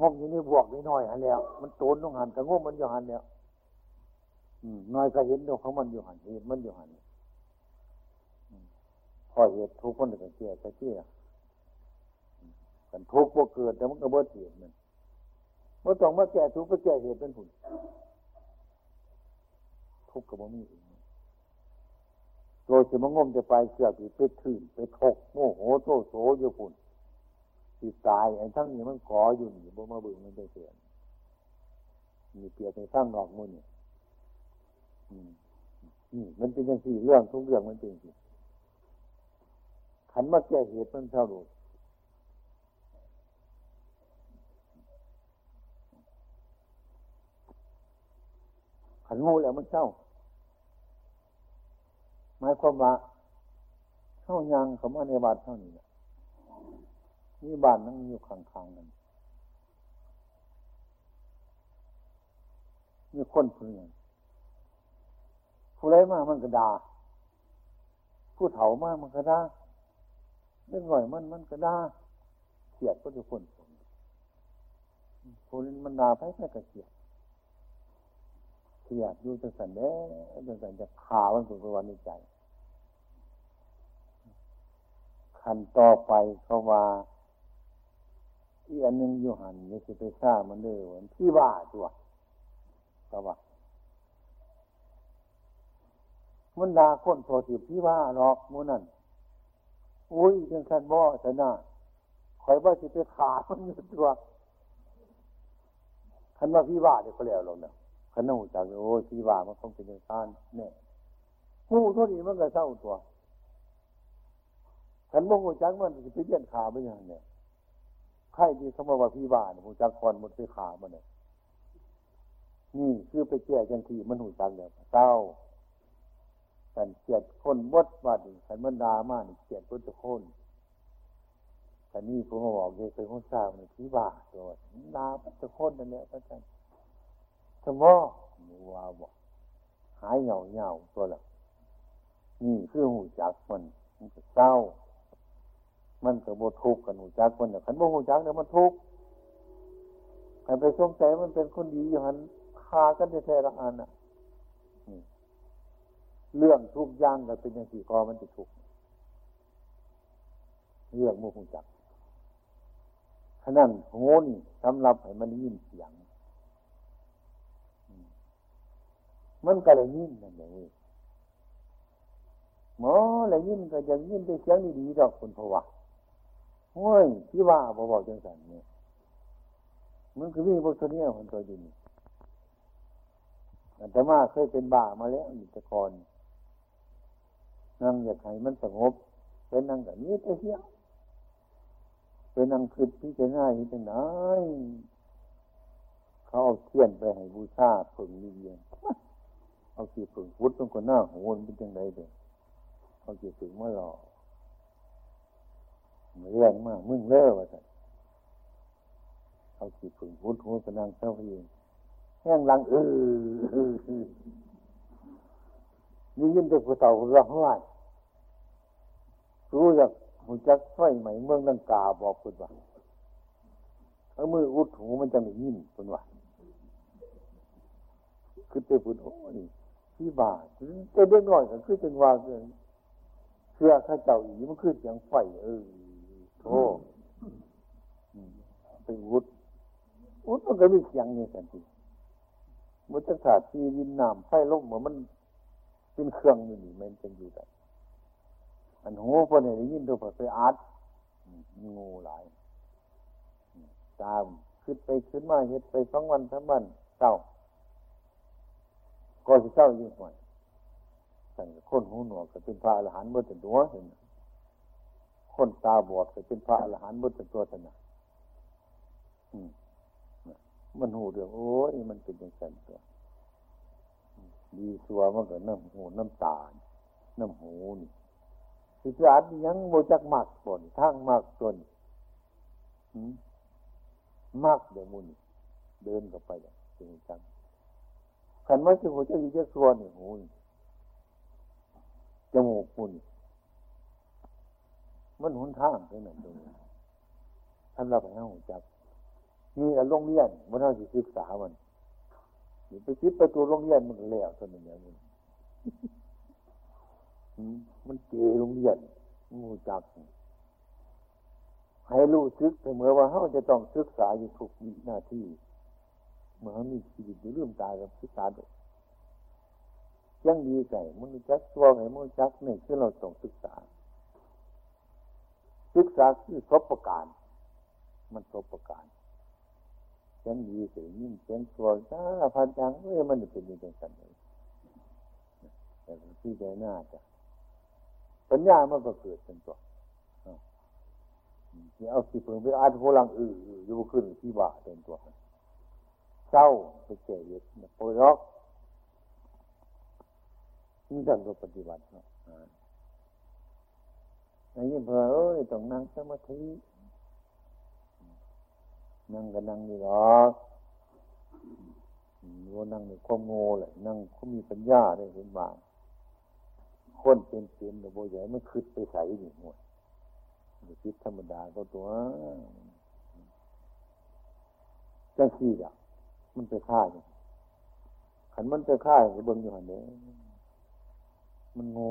งมอยู่นี่บวกนิดหน่อยหันแล้ว มันโตนต้องหันแต่งมมันอยู่หันแล้ว น้อยก็เห็นดอกของมันอยู่หันเหตุมันอยู่หันพอเหตุทุกคนก็เกี่ยก็เกี่ยกันทุกข์บ่เกิดแต่มันก็บ่เหตุมันบ่ต้องมาแก้ทุกข์ไปแก้เหตุเป็นผลทุกข์ก็บ่มีโดยจะมงมจะไปเสือกไปถื่นไปทกโมโหโตโสอยู่พุ่นสิตายไอ้ทั้งนี้มันก่ออยู่นี่บ่มาเบิ่งมันจะเสียมีเปียบในทั้งนอกมือนี่ นี่มันเป็นอย่างสี่เรื่องทุกเรื่องมันเป็นสิขันมาแก้เหตุมันเท่าดูขันโงูแล้วมันเศร้าหมายความว่าเข้ายังเขามาในบาทเท่านี้นี่บ้านนั่งอยู่ข้างๆกันมีคนเพื่อน ผู้ไรมามันก็ด่าผู้เฒ่ามากมันก็ด่าเรื่องหน่อยมันมันก็ด่าเขียดก็ทุกคนคนมันด่าไปแค่กระเขียดเขียดอยู่จังสันเด้จังสันจะขามันถึงวันในใจขันต่อไปเขาว่าอีกอันหนึ่งอยู่หันนี่คือไปสร้ามันเด้อวันที่ว่าตัวก็ว่า มันดาคนโทษที่ว่าหรอกมูนั่นอุ้ยยังคันบ่อชนะคอยว่าจะไปขามันอยู่ตัวคันว่าพี่ว่าเดี๋ยวก็แล้วเราเนี่ยขันหูจากโอ้ยพี่ว่ามันต้องเป็นอย่างนั้นเนี่ยหูเท่านี้มันก็เศร้าตัวขันบ่หูจักมันจะไปเลี้ยนขาไปย่างเนี่ยใครที่เขาบอกว่าพี่ว่าเนี่ยหูจักคนมันไปขามันเนี่ยนี่คือไปแก้จังทีมันหูจักเนี่ยเศร้า ขันเกียดคนบดว่าดิขันมันดามานี่เกียดพุทธคนขันนี้ผมบอกเลยเป็นคนทราบในที่บ้าตัวดาพุทธคนนั่นแหละพระอาจารย์สมอนี่ว่าบอกหายเหงาเหงาตัวละนี่คือหูจักมัน มันจะเศร้า มันก็บทุกข์กันหูจักมันเนี่ยขันบ่หูจักเนี่ยมันทุกข์ขันไปสงสัยมันเป็นคนดีอย่างนั้นคากันแท้ๆละอันอะ เรื่องทุกอย่างก็เป็นอย่างสี่กอมันจะทุกเรื่องมุขจักฉะนั้นโหนี่สำหรับให้มันยินเสียง มันก็เลยยินนั่นเองหมอเลยยินก็จะยินไปเสียงดีๆดอกคนพวะโอ้ยที่ว่าบอกจังสันเนี่ยมันคือวิ่งพวกตัวนี้ยคนตัวดินแต่มาเคยเป็นบ้ามาแล้วอีกตะกอน นั่งอยากให้มันสงบเป็นนั่งแบบนี้ไปเที่ยวเป็นนั่งคืดที่จะง่ายที่จะไหนเขาเอาเทียนไปให้บูชาผึ่งเรียนเอาสีผึ่งพุทธตรงคนหน้าหัวมันเป็นยังไงเด็กเอาสีผึ่งมาหล่อเรื่องมากมึงเล่อว่าสันเอาสีผึ่งพุทธหัวกระนังเจ้าพี่แห้งลังเออนี่ยินแต่ผู้เฒ่าร้องไห้ รู้จักหูจักไฟไหมเมืองลังกาบอกคุณว่าเอามืออุดหูมันจะไม่ยินคุณว่าคือเตพุทโอ้นี่ที่บาเต่เบื้องน้อยก็คือจังว่าเกินเชื่อข้าเจ้าอีมันคือเสียงไฟเออโธ่ไปอุดอุดมันก็มีเสียงนี่กันทีมันจะขาดที่วินน้ำไฟลมเหมือนมันเป็นเครื่องนี่มันจะอยู่แบ บอันหูพอเนี่ยยินตัวไปอัดงูหลาย ตามขึ้นไปขึ้นมาเห็ดไปสองวันสามวันเศร้าก็จะเศร้ายิ่งกว่าสั่งคนหูหนวกก็เป็นพระอรหันต์บนตัวเห็นคนตาบอดก็เป็นพระอรหันต์บนตัวสนะมันหูเดือดโอ้ยมันเป็นอย่างนั้นตัวดีสัวมันก็น้ำหูน้ำตา น้ำหูนี่ สิสานยังโมจักมักผลทั้งมักตนมักเดี๋ยวมุนเดินกับไปจริงจังขันว่าจะหัวใจยิ่งจะส่วนหูจมูกมุนมันหุนทางไปหนึ่งตรงนี้ท่านเราไปห้หูจักนี่แหละโรงเรียนมันเท่าที่ศึกษามันไปคิดไปตัวโรงเรียนมันแล้วท่านอย่างนี้ มันเกโรงเรียนมูจัก ให้รู้ซึกเสมอว่าเขาจะต้องศึกษาอยู่ทุกวินาทีเมื่อมีชีวิตอยู่เรื่องตายกับศึกษาดยังดีใจมันจักตัวไงมันจักนี่คือเราต้องศึกษา ศึกษาคือทบประการ มันทบประการยังดีใจยิ่งเสียงตัวสาพัดจังเอ้ยมันเป็นย่างไรกันเลยแต่ที่ใจหน้าจะ ปัญญามันก็เกิดเป็นตัวที่เอาสิเพิ่งไปอาจโหลังอืออยู่ขึ้นที่ว่าเป็นตัวเศร้าไปเจ็บเย็ดปรอกนี่ท่านก็ปฏิบัติเนาะไอ้ยิ่งเพอเอ้ยต้องนั่งสมาธินั่งก็นั่งนี่หรอกว่านั่งในความโง่เลยนั่งเขามีปัญญาได้เห็นบ้าง คนเป็นเปลี่ยนแต่โบใหญ่ไม่คืดไปใส่หนึ่งหมดคิดธรรมดาก็ตัวจังซี่อะมันไปฆ่าเนี่ยขันมันไปฆ่าก็เบิ่งอยู่หันเนี้ยมันโง่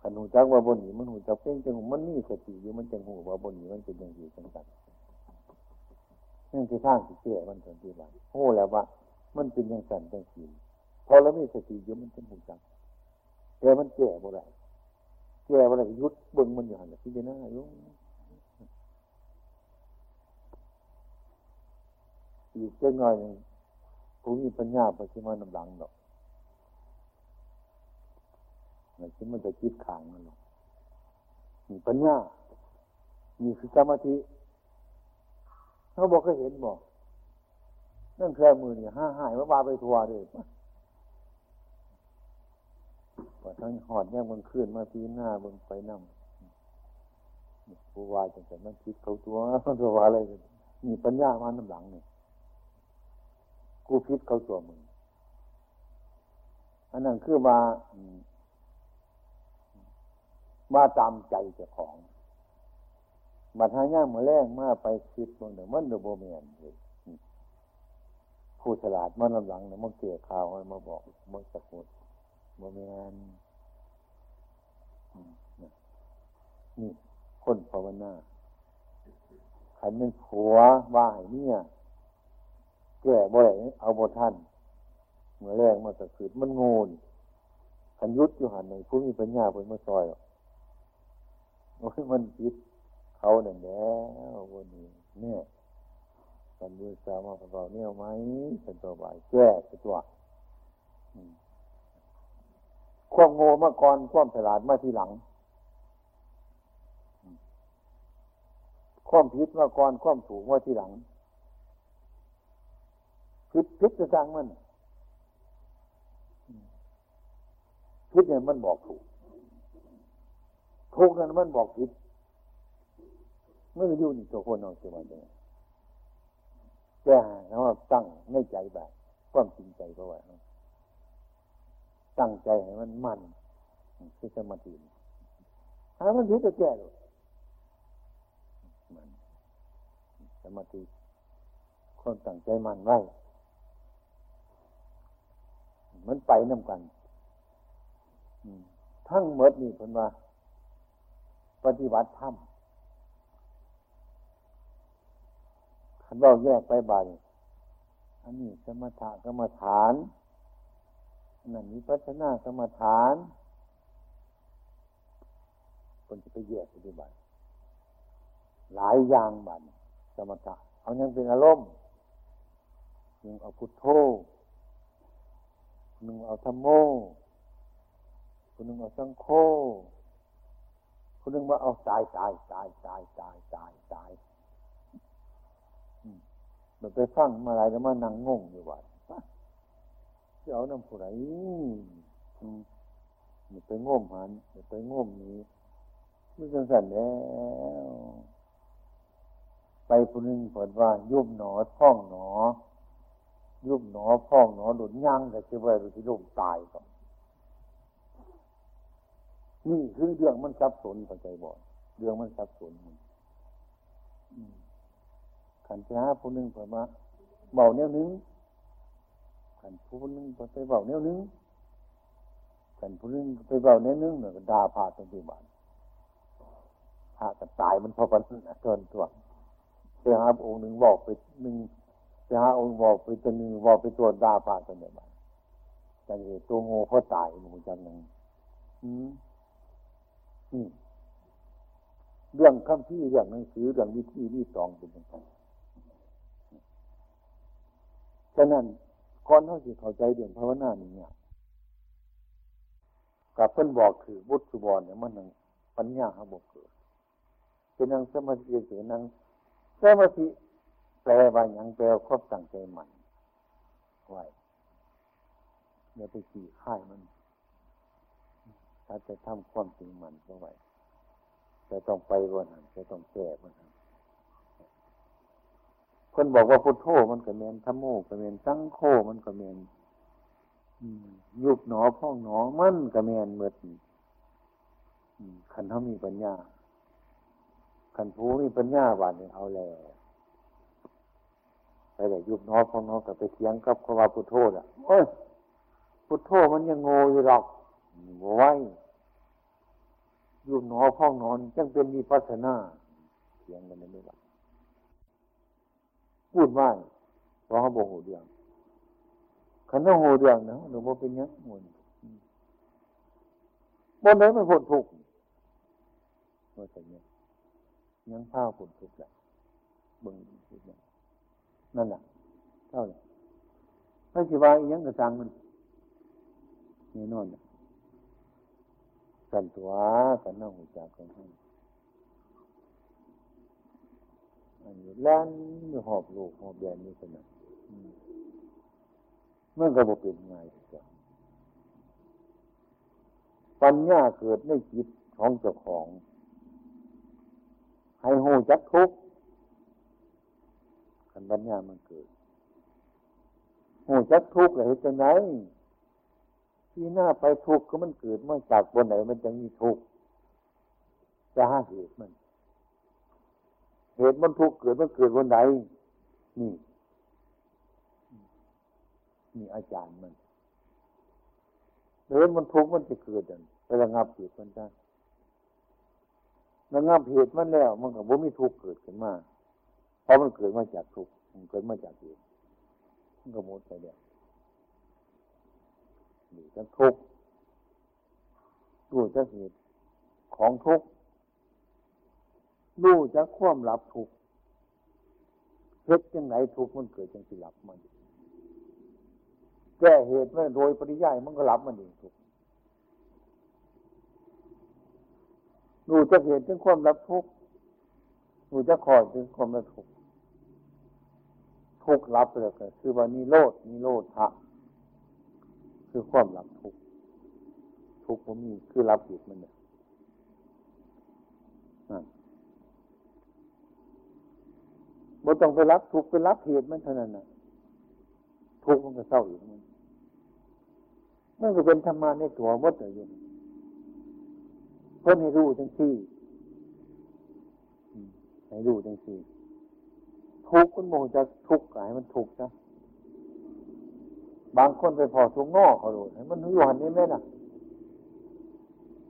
ขันหูจักว่าบนนี้มันหูจักเพ่งจังมันนี่สติอยู่มันจังหูว่าบนนี้มันเป็นยังอยู่จังสันนี่คือทางที่เชื่อมันเป็นที่ว่าโอ้แล้วว่ามันเป็นอยังสันจังสี พอแล้วมีสติอยู่มันเป็นหูจักแต่มันแก่บ่ได้แก่บ่ได้ยุดเบิ่งมันอยู่หันที่เจน่าอยู่อีกเจ้าน้อยหนึ่งผู้มีปัญญาไปที่มันนำหลังดอกมันคิดมันจะคิดขังมันหรอกมีปัญญามีคือสมาธิเขาบอกก็เห็นบอกนั่นแค่มือนี่ห้าหายว่าบาไปทัวร์เลย ว่าทั้งหอดเนี่ยมันขึ้นมาทีหน้าบนไปนั่งผู้วายจังแต่มันคิดเขาตัวมันตัวอะไรมีปัญญามาน้ำหลังเนี่ยกูคิดเขาตัวมึงอันนั้นคือมามาตามใจเจ้าของบัดหายาเมื่อแรงมาไปคิดบางเดี๋ยวมันเดโบเมียนผู้ฉลาดมันลำหลังเนี่ยมันเกี่ยข่าวมาบอกมันสะกด โบเมียนนี่คนภาวนาขันเป็นผัวว่าเนี่ยแก่บ่ได้เอาบ่ท่านเมื่อแรกมาสะกิดมันงูนขันยุดอยู่หันในผู้มีปัญญาเป็นมาซอยโอ้ยมันคิดเขาเนี่ยแล้ววันนี้เนี่ยกันดูสามาเบาเนี่ยไหมเป็นตัวใบแก้ตัว ความโง่มาก่อนความฉลาดมาทีหลัง ความผิดมาก่อนความถูกมาทีหลังผิดผิดจะจังมันผิดเนี่ยมันบอกถูกถูกนั้นมันบอกผิดไม่ได้ยู่นี่ตัวคนนอนสมาธิแก่แล้วตั้งไม่ใจแบบความจริงใจก็ว่า ตั้งใจให้มันมันคือสมาธิถ้ามันผิดจะแก้เลยมันสมาธิคนตั้งใจมันไว้มันไปน้ำกันทั้งหมดนี่คนว่า ปฏิบัติธรรมขันเราแยกไปบ่ายอันนี้สมถะสมฐาน นนั้นมีพัฒนาสมฐานคนจะไปแยกปฏิบัติหลายอย่างบันสมถะเอายังเป็นอารมณ์ยังเอาพุทโธหนึ่งเอาธรรมโมคนหนึ่งเอาสังโฆคนหนึ่งว่าเอาตายตายตายตายตายตายตายมันไปฟังมาอะไรแล้วมานั่งงงอยู่ว่า จะเอาน้ำผู้ไรมันไปง่มหันไปง่มนี้ไม่จังสันแล้ว ไปคนหนึ่งเปิดว่ายุบหนอท่องหนอ ยุบหนอพองหนอหลุดย่างแต่เชื่อว่าที่ลมตายก่อนนี่คือเรื่องมันซับสนเข้าใจบ่เรื่องมันซับสนขันจะหาผู้หนึ่งเผื่อมาเบาแนวนึง ขันผู้หนึ่งไปเบาแนวนึงขันผู้หนึ่งไปเบาแนวนึงเนี่ยก็ด่าพาตรงที่บ้านพากันตายมันพอกันเกินตัวไปหาองค์หนึ่งบอกไปหนึ่งไปหาองค์บอกไปตัวหนึ่งบอกไปตัวด่าพาตรงนี้บ้านจังเลยตัวโง่เพราะตายหมู่จังหนึ่งอืมเรื่องคำที่เรื่องหนังสือเรื่องวิธีวิตองเป็นยังไงฉะนั้น ก่อนเขาสิเข้าใจเรื่องภาวนานี่เนี่ยกับเพิ่นบอกคือบุตรสุบรเนี่ยมันนังปัญญาเขาบอกเกิดเป็นนังสมาธิเสียนังสมาธิแปลว่าอย่างแปลครอบตั้งใจมันไว้อย่าไปขี่ข่ายมัน ถ้าจะทำความจริงมันก็ไว้จะต้องไปวันนั้นจะต้องแก้วันนั้น คนบอกว่าพุทโธมันก็เมนธรรมโมก็เมนสังโฆมันก็เมนยุบหนอพ่องหนอมันก็เมนเมื่อขันเขามีปัญญาขันผู้มีปัญญาบานนี้เอาแล้วไปเลยยุบหนอพ่องหนอก็ไปเถียงกับคำว่าพุทโธอะเอ้ยพุทโธมันยังโง่อยู่หรอกไว้ยุบหนอพ่องนอนจังเป็นมีพัฒนาเถียงกันไม่ได้ พูดว่าเพราะเขาบอกหูเดียงขันต้องหูเดียงนะหนูบอกเป็นยังงนบนไหนม่พ้นทุกว่าแต่เนี้ยยังผ้าพ้นทุกแหละบึงทุกข์นั่นแหละเท่าไหร่ไม่ใช่ว่าอีกยังกระซังมันนี่นอนสันตัวสันน้องหูจักกันให้ อันนี้แล่นหอบลูกหอบแดนนี่ขนาดมันก็บ่เป็นง่ายจ้ะปัญญาเกิดในจิตของเจ้าของ ให้หูจักทุกขันปัญญามันเกิดหูจักทุกเลยจะไหนที่หน้าไปทุกข์ก็มันเกิดมาจากบนไหนมันจะมีทุกข์จะหาเหตุมัน เหตุมันทุกข์เกิดมันเกิดวันไหนนี่นี่อาจารย์มันเหตุมันทุกข์มันจะเกิดอันไประงับเหตุมันได้ระงับเหตุมันแล้ว มันก็บ่มีทุกข์เกิดขึ้นมาเพราะมันเกิดมาจากทุกข์มันเกิดมาจากเหตุมันก็หมดไปแล้วนี่จะทุกข์รู้จะเหตุของทุกข์ รู้จะความลับทุกเฮ็ดยังไงทุกข์มันเกิดจังสิลับมันแก้เหตุไม่โดยปริยายมันก็ลับมันเองทุกรู้จะเหตุถึงความลับทุกรู้จะคอยถึงความลับทุกทุกข์ลับเลยก็คือว่านิโรดนิโรธะคือความหลับทุกทุกผมมีคือรับผิดมันเนี่ย บ่ต้องไปรับทุกไปรับเหตุมันเท่านั้นนะทุกมันก็เศร้าอยู่มันมันก็เป็นธรรมะในตัวมดเลยอยู่เพื่อให้รู้จังสี่ให้รู้จังสี่ทุกข์มันโมจะทุกข์ให้มันทุกข์นะบางคนไปพอทุกงอกเขาโดนมันอยู่หันนี้ไหมนะ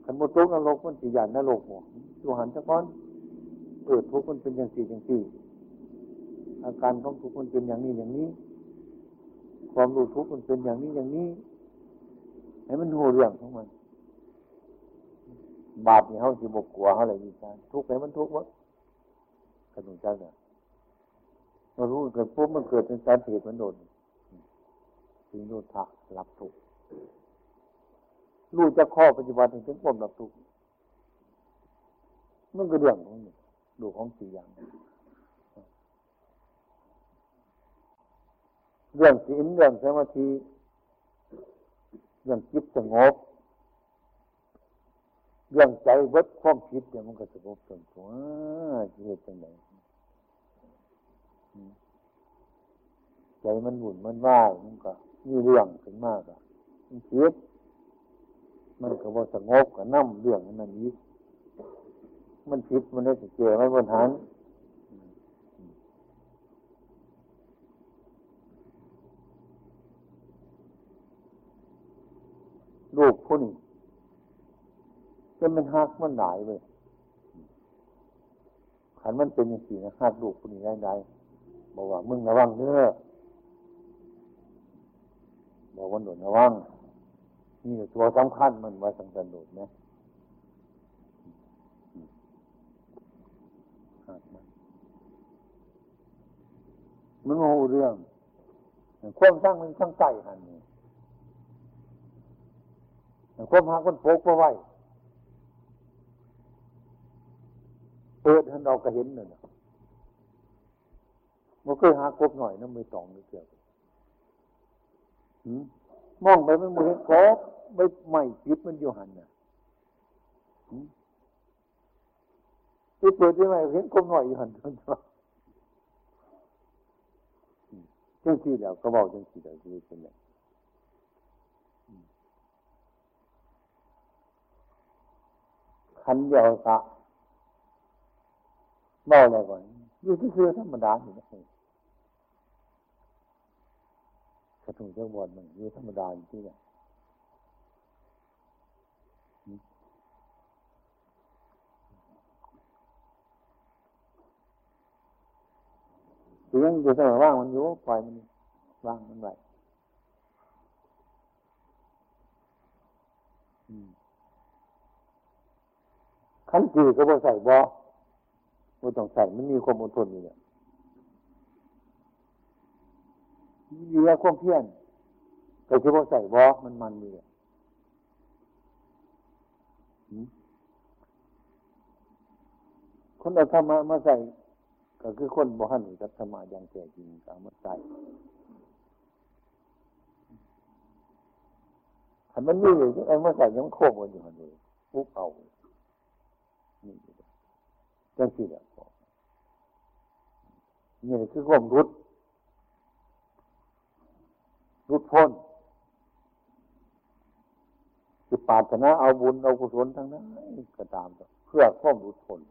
ขันโมุตุกนรกมันสีหยันนรกหมดอยู่หันสะก้อนเกิดทุกข์มันเป็นอย่างสี่อย่างสี่ อาการของทุกข์มันเป็นอย่างนี้อย่างนี้ ความรู้ทุกข์มันเป็นอย่างนี้อย่างนี้ ให้มันหูเรื่องของมัน บาปเนี่ยเขาจะบกกลัวเขาอะไรดีจ้าทุกข์ให้มันทุกข์วะขนมจ้าเนี่ยมารู้เกิดปุ๊บมันเกิดเป็นสาเหตุมันโดนถึงรู้ทักรับทุกข์รู้จะข้อปฏิบัติถึงความรับทุกข์มันก็เรื่องของนี่ดูของสี่อย่าง เรื่องศีลเรื่องสมาธิเรื่องจิตสงบเรื่องใจวัดความคิดเนี่ยมันก็สงบจนตัวจะเหตุจังไงใจมันหมุนมันว่ายมันก็มีเรื่องขึ้นมากอะมันคิดมันก็บ่สงบกับน้ำเรื่องนั้นนี้มันผิดมันได้เกี่ยวไม่บนหัน ลูกผู้นี้จะมันหักมันหนายเลยขันมันเป็นอย่างสี่นะหักลูกผู้นี้ได้ไดบอกว่า มึงระวังเนื้อบอกว่าหนุนระวังนี่ตัวสำคัญมันว่าสังกันโดดนะมันโง่เรื่องความสร้างมันสร้างใจหันนี่ ความหักมันโปกไปไว้เปิดหันเราก็เห็นเลยนะมันเคยหากบหน่อยนะมือสองนี่เกี่ยวมองไปมันมือนกบไม่ไม่จิตมันอยู่หันเนี่ยที่เปิดที่ไหนเห็นกบหน่อยอยู่หันทั้งตัวจังสี่แล้วก็บอกจังสี่แล้วชีวิตเป็นไง ขันเดียวกะเมาอะไรก่อนอยู่ที่คือธรรมดาอยู่นะกระทุ่งเจ้าบอดมันอยู่ธรรมดาอยู่ที่เนี่ยเสียงอยู่เสมอว่างมันอยู่ปล่อยมันว่างมันไว้ ขันจีก็บ่ใส่บ่บ่ต้องใส่มันมีความอดทนอยู่เนี่ยมีแความเพียรแต่ที่บ่ใส่บ่มันมันอยู่เนี่ยคนเอาธรรมะมาใส่ก็คือคนบ่หันกับธรรมะอย่างแท้จริงเอามาใส่ถ้ามันมีอยู่ไอ้มาใส่ยังโค้งกันอยู่มันเลยปุ๊บเอา นี่จังสิแหละนี่คือความรุดรุดพ้นจิปาถนาเอาบุญเอากุศลทั้งนั้นก็ตามเพื่อความรุดพ้น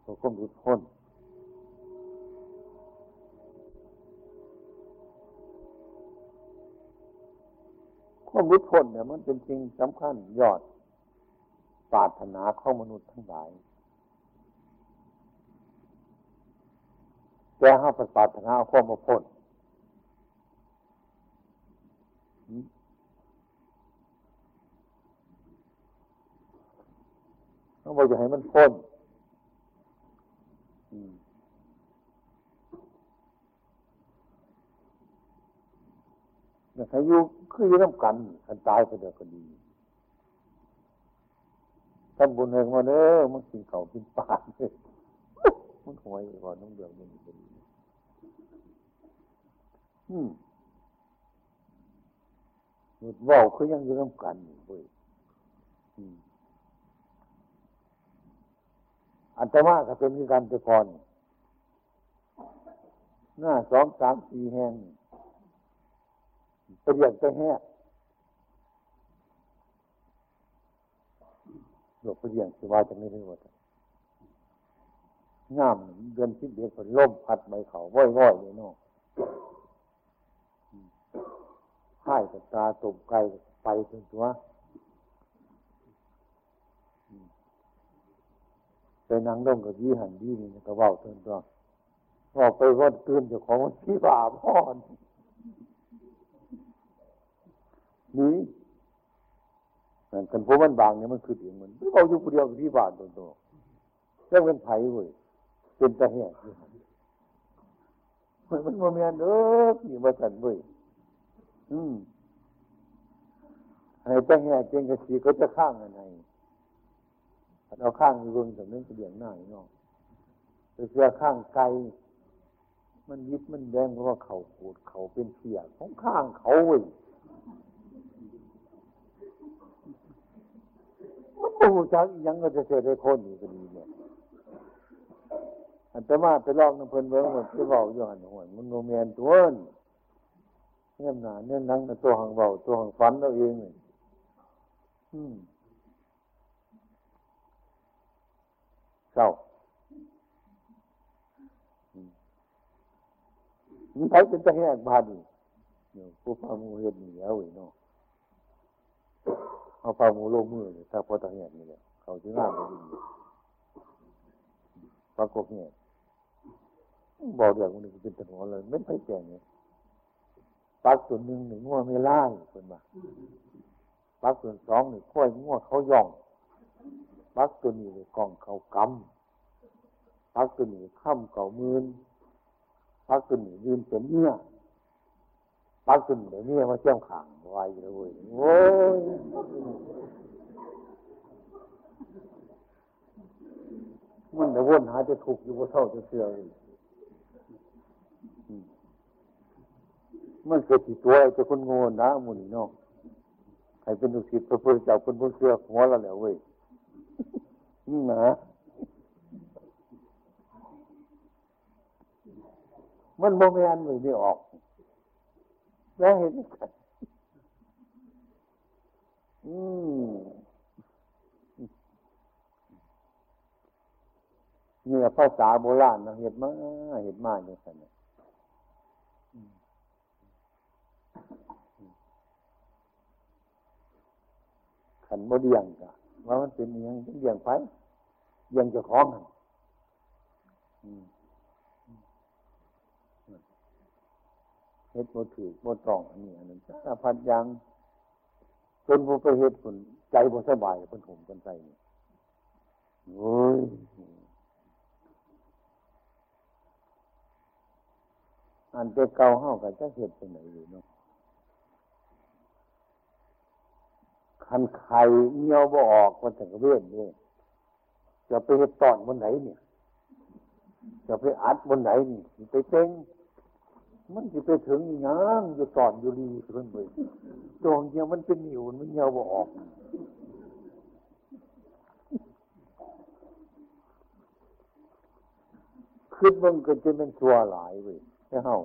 เพื่อความรุดพ้น ความรุดพ้นเนี่ยมันเป็นสิ่งสำคัญยอดปรารถนาของมนุษย์ทั้งหลาย แต่ห้าปรารถนาความมาพ้นต้องบอกจะให้มันพ้นเนี่ยถ้ยู่คื ออยู่น้ำกันกันตายไปเดียวก็ดีทำบุญเองมาเนอะมันกินเขากินปลาเลยมันหอยก่อนน้องเดือดมันเป็นอืมหมดว่าคือยังอยู่น้ำกันเว้ยอันตมาก็เป็นมีการไปก่อนหน้าสองสามสี่แห่ง ไปเรียนไปแห่หลบไปเรียนสิว่าจะไม่ได้หมดงามเดือนสิบเดือนฝนล่มพัดใบเขาว่อยๆเลยเนาะให้กับตาตุ่มไก่ไปถึงตัวไปนั่งลงกับยี่หันยี่นี่ก็ว่าถึงตัวออกไปวัดตื่นเจ้าของที่บาพ่อน นี่แต่กันพวกมันบางเนี่ยมันคือเดียงมันไม่เอาอยู่คนเดียวที่บ้านตัวโตเรื่องเป็นไผ่เว้ยเป็นตะแหกมันมันโมเมนเออนี่มาสั่นเว้ยอืมอะไรตะแหกเจงกระสีก็จะข้างอะไรเอาข้างอยู่รงจากนั้นเดียงหน้าเนาะไปเสือข้างไกลมันยิบมันแดงเพราะว่าเขาขูดเขาเป็นเสียของข้างเขาเว้ยมัน โอ้จักยังก็จะเกิดได้คนอยู่ก็ดีเนี่ยอันตมาไปลองน้ำเพลินเบิ้งมันไปเบาอยู่หันหัวมันโมเมียนตัวนี่เงื่อนหนาเงื่อนนังตัวหังเบาตัวหังฟันเราเองเลยอืมเศร้ามันไปเป็นตะแหกบาดีเนี่ผู้ฟังมูเห็นเหนียวอีเนาะ เอาฟังมูโลมือเลยถ้าพอตะแหกนี่แหละเขาจะงามไปดีปรากฏเนี่ยบอกเรื่องมันเป็นตัวหัวเลยไม่ไปแก่เนี่ยปักส่วนหนึ่งหนึ่งงัวไม่ล่าคนมาปักส่วนสองหนึ่งข้อยงัวเขาย่องปักตัวนี้เลยกองเขากำปักตัวนี้ข้ามเก่ามืนปักตัวนี้ยืนเป็นเนี่ย ปักตัวนี้เนี่ยมาเชื่อมขังไว้เลยโอ้ยมันจะวนหาจะถูกอยู่ว่าเท่าจะเชื่อเลยมันเกิดที่ตัวจะคนโง่นะมูนี่น้องใครเป็นลูกศิษย์พระพุทธเจ้าคนผู้เชื่อหัวเราแล้วเว้ยนี่นะมันโมเมนต์ไม่ออก แล้วเห็นอืมเนี่ยภาษาโบราณนะเห็นมาเห็นมาอย่างนี้ขันโมเดียงกะว่ามันเป็นยังเดียงไปยังจะคล้องกันเฮ็ดโมถือโมตรองอันนี้อันนั้นสารพัดยังจนผู้ไปเฮ็ดผลใจบ่สบายเป็นผมเป็นใจนี่โอ้ยอันเจ้เก่าเฮากันจะเฮ็ดเป็นไหนอยู่เนาะคันไข่เงี้ยวบ่ออกมันถึงเรื่องนี่จะไปตอนบนไหนเนี่ยจะไปอัดบนไหนนี่ไปเต็ง มันจะไปถึงน้ำอยู่ตอนอยู่ดีเพิ่นเลยดวงเงี้ยมันเป็นหิวมันเงี้ยวบ่ออกคิดมันก็จะเป็นชัวหลายเว้ยแค่เฮา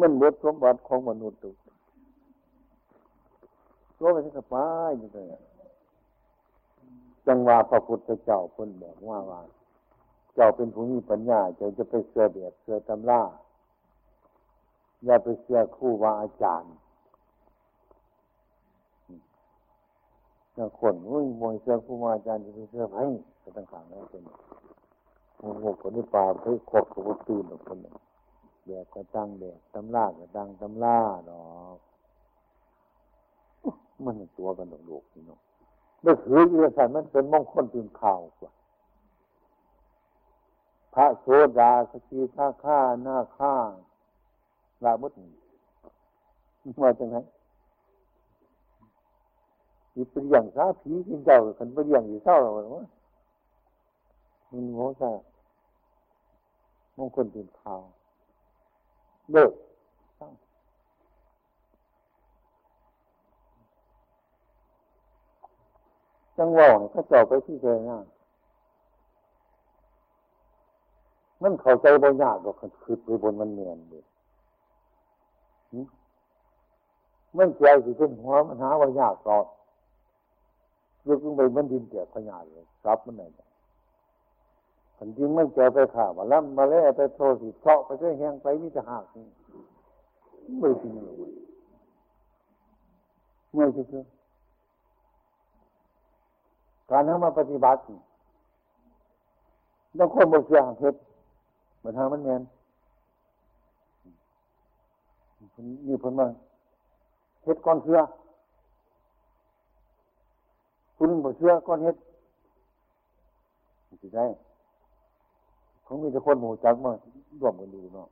มันบทสมบัติของมนุษย์ตุรู้ไปสักป้ายอยู่เลยจังว่าพระพุทธเจ้าคนบอกว่าว่า เจ้าเป็นผู้มีปัญญาเจ้าจะไปเสือเบียดเสือตำล่าอย่าไปเสือคู่ว่าอาจารย์บางคนโอ้ยมวยเสือคู่ว่าอาจารย์จะไปเสือไผ่ก็ตั้งขังแล้วเป็นโอ้โหคนที่ป่าไปขดกับตื่นหรอกคนนึงแบกกระตังแบกตำล่ากระตังตำล่าดอกมันตัวกันโลกนี่เนาะไม่ถืออยู่สันมันเป็นมงคลตื่นข่าวกว่า ระโสดาสกีข้าข้าหน้าข้าลาบุตรว่าจังไงอีเปลี่ยงซาผีกินเจ้าขันเปลี่ยงอยู่เศร้าหรอวะมันโง่ซะมงคลตื่นข่าวเลิกจังว่าก็เจ้าไปที่เจน่า มันเข้าใจบางอย่างก็คือไปบนมันเนียนเลยมันใจสิเป็นหัวมันหาว่ายากก่อนยกขึ้นไปมันดินเจียพญาเลยรับมันไหนผันจริงมันเจอไปข่าวมาล้ำมาแล้วไปโทษสิเทาะไปเรื่อยแห้งไปมิจะหักไม่จริงเลยเมื่อคือการทำมาปฏิบัติต้องคนบกเสียงเพช รเหามือนทางมันนียนมีผลมาเฮ็ดก้อนเสื้อคุณบกเสื้อก้อนเฮ็ดสิได้คงมีแต่คนหมู่จักมาร่วมกันดูเนาะ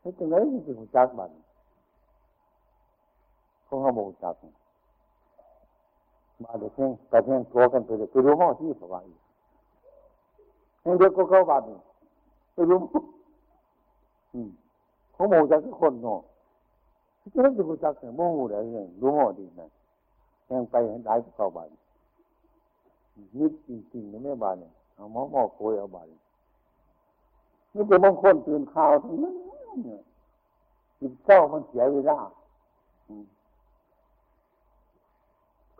เฮ็ดจังไงจริงๆจักบันคงเขาหมู่จักมาเด็กเพ่งแต่เพ่งตัวกันไปเลยไปรู้ห้อที่สบายเพ่งเด็กก็เข้าบ้านไปรู้เขาโมจากทุกคนเนาะที่นั่นจะรู้จักโมโหได้ยังรู้ห้อดีนะแห่งไปให้ได้เข้าบ้านนิดจริงๆในแม่บ้านเนี่ยเอาหม้อหม้อโกยเอาบ้านนี่เป็นบางคนตื่นข่าวทั้งนั้นจิตเจ้ามันเสียเวลา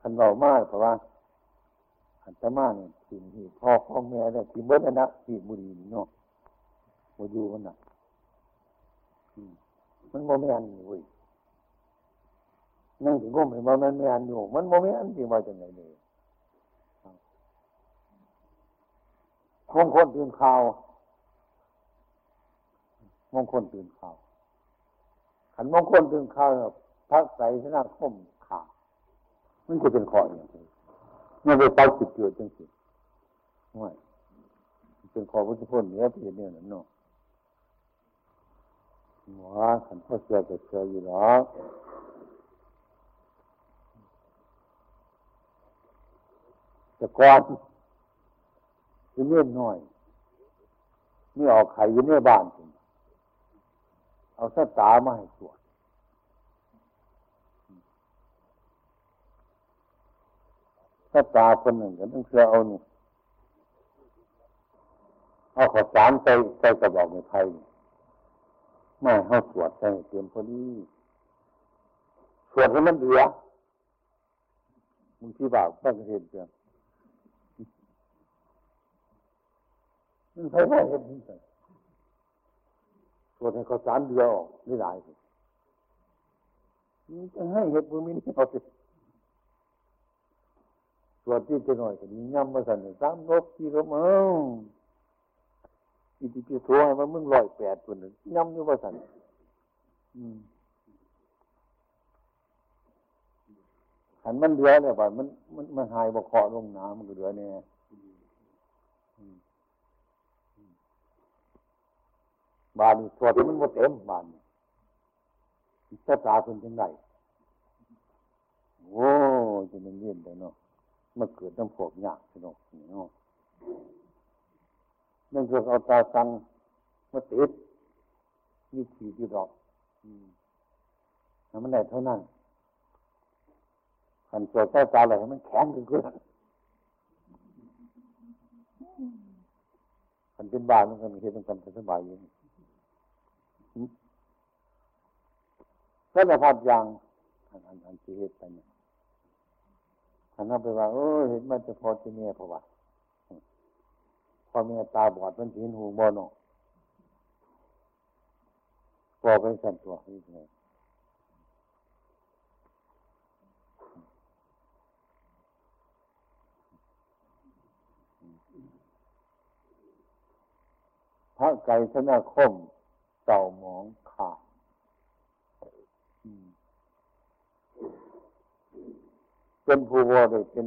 คันเรามากเพราะว่าอันตมาเนี่ย ถิ่นที่พ่อพ่อแม่เนี่ยที่เมื่อนะที่บุรีเนาะมาอยู่มันน่ะมันโมเมนต์เว้ยนั่งถึงก้มเห็นว่ามันไม่อันอยู่ มันโมเมนที่มาจากไหนเลยมงคลตื่นข่าวมงคลตื่นข่าวขันมงคลตื่นข่าวพักใส่ชนะคมข่าวมันจะเป็นข้ออย่างไรไม่ไปไปจิตเกิดจังสิ ไม่เป็นขอพุทธพจน์เนี้ยเป็นเนี่ยนั่นเนาะหมอขันพ่อเชื่อก็เชื่ออยู่หรอกแต่ก่อนจะเลื่อนหน่อยนี่ออกไข่อยู่ในบ้านคุณเอาสตามาให้ตรวจสตาคนหนึ่งก็ต้องเชื่อเอานี่ เอาขอสารใส่ใส่กระบอกในไทยไม่ให้ตรวจใส่เตรียมพอดีตรวจให้มันเดือมึงที่บ่าวต้องเห็นเพียงมันใช้ไม่เห็นนี่เลยส่วนให้เขาสารเดียวออกไม่ได้สิมึงจะให้เห็ดมือมินี่เอาสิสวนที่จะหน่อยก็นี้ย่ำมาสั่นสามลบที่ลบเอ้า อีที่ที่ทัวมันมึงลอยแปดคนหนึ่งย่ำอยู่มาสันขันมันเดือเนี่ยบ่มันมันมันหายบ่เคาะลงน้ำมันก็เดือเนี่ยบานสวดมันหมดเต็มบานชะตาเป็นยังไงโอ้จะเป็นเย็นเลยเนาะมาเกิดน้ำฝกหยาบเนาะ นั่นคือเอาตาสังมาติดนี่ขีดที่ดอกแล้วมันได้เท่านั้นขันสวดใต้ตาอะไรมันแข็งขึ้นขันเป็นบานมันก็มีเหตุต้องการสบายอยู่สารพัดอย่างอันอันอันที่เหตุไปเนี่ยอันนั้นไปว่าเออเห็นมันจะพอที่เนี่ยเพราะว่า พอเมีตาบอดมันเห็นหูบอนอบอกไปสั่นตัวนี่ไงพระไก่ชนะคมเต่าหมองขาดเป็นผู้วได้เป็น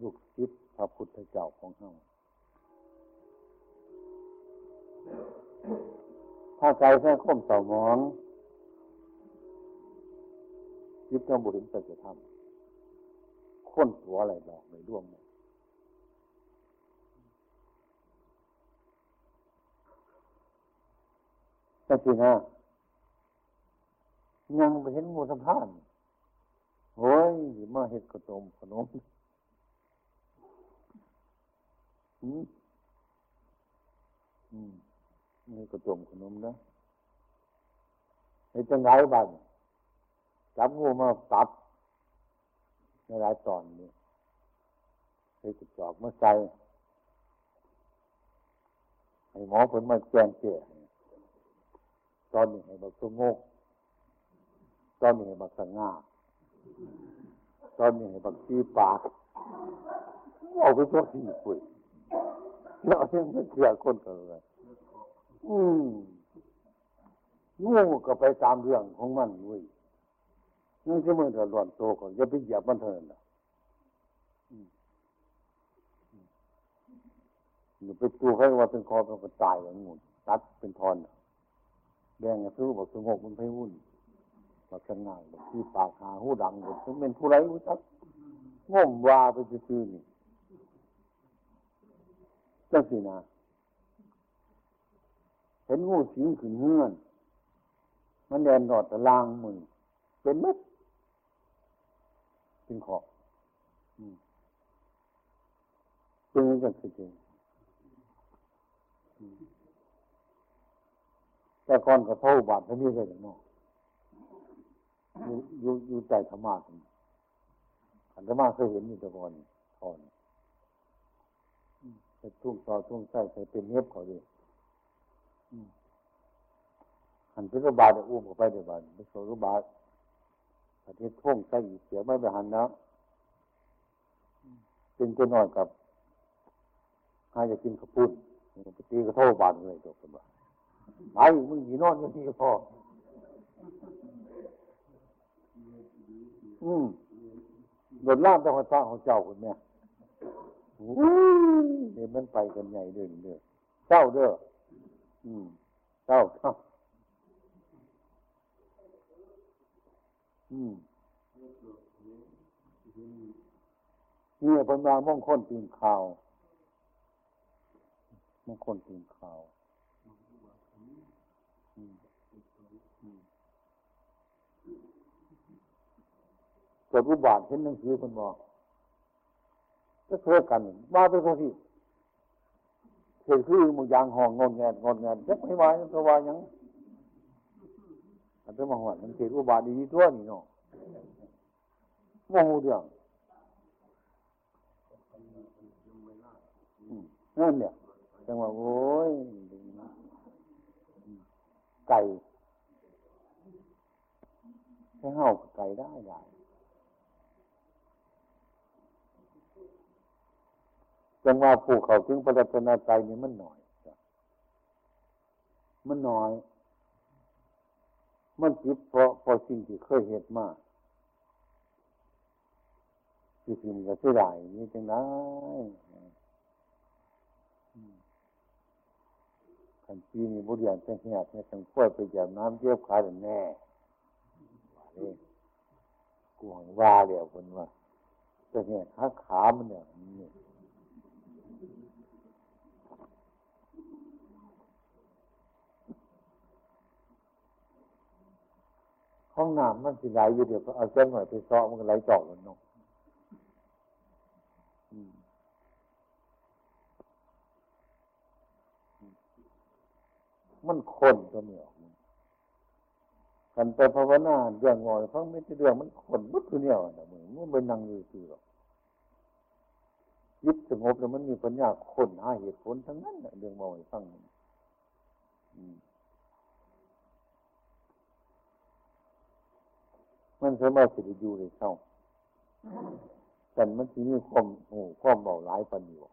ลูกศิษย์ พระพุทธเจ้าของเราถ้าใจแค่ข่มต่อมองยึดต้องบุรินสัจธรรมค้นตัวอะไรหลอกในร่วงเลยแต่ทีนะยังไปเห็นงูสะพานโอ้ยมาเห็ดกระตมขนม อืมอืมนี่กระตมขนมนะในจังไรบ้างจับงูมาตัดในหลายตอนนี้ใช้กระจอกมาใส่ให้หมอผลมาแจ้งเจ้ตอนนี้ให้บักสงกตอนนี้ให้บักสง่าตอนนี้ให้บักซีปากเอาไปตัวที่คุย เอาเรื่องไม่เกี่ยวคนกันเลยอืมงูก็ไปตามเรื่องของมันเว้ยนั่นคือมื่อเดือร้อนโตก่อนอย่าไปเหยียบมันเถอะนะอย่าไปตัวให้ว่าเป็นคอเป็นกระตายอย่างงูตัดเป็นทอนแดงซื้อบอกสงบมันไปวุ่นบอกสง่ายบอกที่ปากหาหูดังบอกเป็นผู้ไรรู้จักง่มวาไปซื่อนี่ จังสินะเห็นงูสิงขึ้นเงื่อน มันแดนดอดตะลางมือ เป็นมัดเป็นขอบเป็นอย่างนั้นคือจริงแต่ก่อนก็เท่าบาทเท่านี้เลยเนาะอยู่อยู่อยู่ใจธรรมะขันธรรมะเคยเห็นอยู่แต่ก่อนทอน ทุ่งต่อทุ่งใส่ใส่เป็นเน็บเขาดิหันเป็นรบาทอุ้มเข้าไปเดี๋ยวบาทไปโซรบาทประเทศทุ่งใส่เสียไม่ไปหันนะเป็นตัวน้อยกับหาจะกินข้าวปุ้นปตีกระโทษบานเลยตัวกันบ้าไอ้มึงยีนอนย่างนี้ก็พออืมโดดล่ามต้องฟ้าของเจ้าคุณแม่ เนี่ยมันไปกันใหญ่เด้อเด้อเจ้าเด้ออืมเจ้าเจ้าอืมนี่เป็นมามงคลตีนข่าวมงคลตีนข่าวเกิดรูบาทเห็นหนังสือคนบอก จะเท่ากันมาเป็นคนที่เห็นคือมึงยางห้องงอนแงนงอนแงนยักไม่ไหวตัววายังอันเป็นมหัวมันเกิดรูปบาทดีทั่วนี่เนาะโมโหเรื่องนั่นเนี่ยจังว่าโอ้ยไก่ให้เห่าไก่ได้ได้ จังว่าผู้เขาถึงปรัตนาใจนี่มันหน่อย มันน้อย มันจิตเพราะพอสิ่งที่เคยเห็นมาที่สิ่งก็เสียดายนี่จังได้ขันปีนี้บุญยานจังเหียเนี่ยจังขั้วไปจับน้ำเทียบขาแน่นี่กวงว่าเดียวคนว่าจังเหียขาขามันเนี่ย ห้องน้ำมันสิไหลอยู่เดี๋ยวก็เอาเส้นหน่อยไปซ้อมันก็ไหลจอกมันเนาะมันคนตัวเนียกันไปภาวนาเรื่องงอยเพราะไม่ใช่เรื่องมันคนมุดตัวเนียนะมึงมันเป็นนังอยู่คือหรอกยึดสงบแล้วมันมีปัญญาคนหาเหตุผลทั้งนั้นเรื่องมอยฟังมั มันสามารถจะอยู่ในเศร้าแต่มันที่มีความโอ้ความเบาหลายปัญญา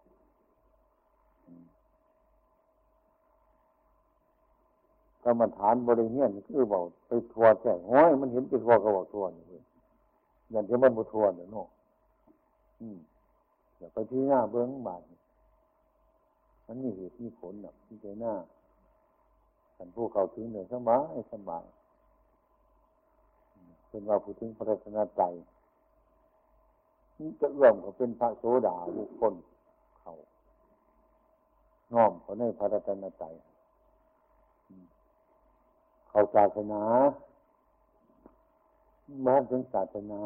กรรมฐานบริเนียนคือบอกไปทัวแจ้งห้อยมันเห็นไปทัวก็บอกทัวนี่อย่างที่มันบุทัวเนี่ยโน่อืมอย่าไปที่หน้าเบื้องบาดมันมีเหตุมีผลแบบที่ใจหน้าท่านผู้เขาถึงเหนือสบายสบาย เป็นว่าผู้ถึงพระรัตนใจนี่จะเอื้อมเขาเป็นพระโสดาบุคคลเขาน้อมเขาในพระรัตนใจเขาศาสนามาถึงศาสนา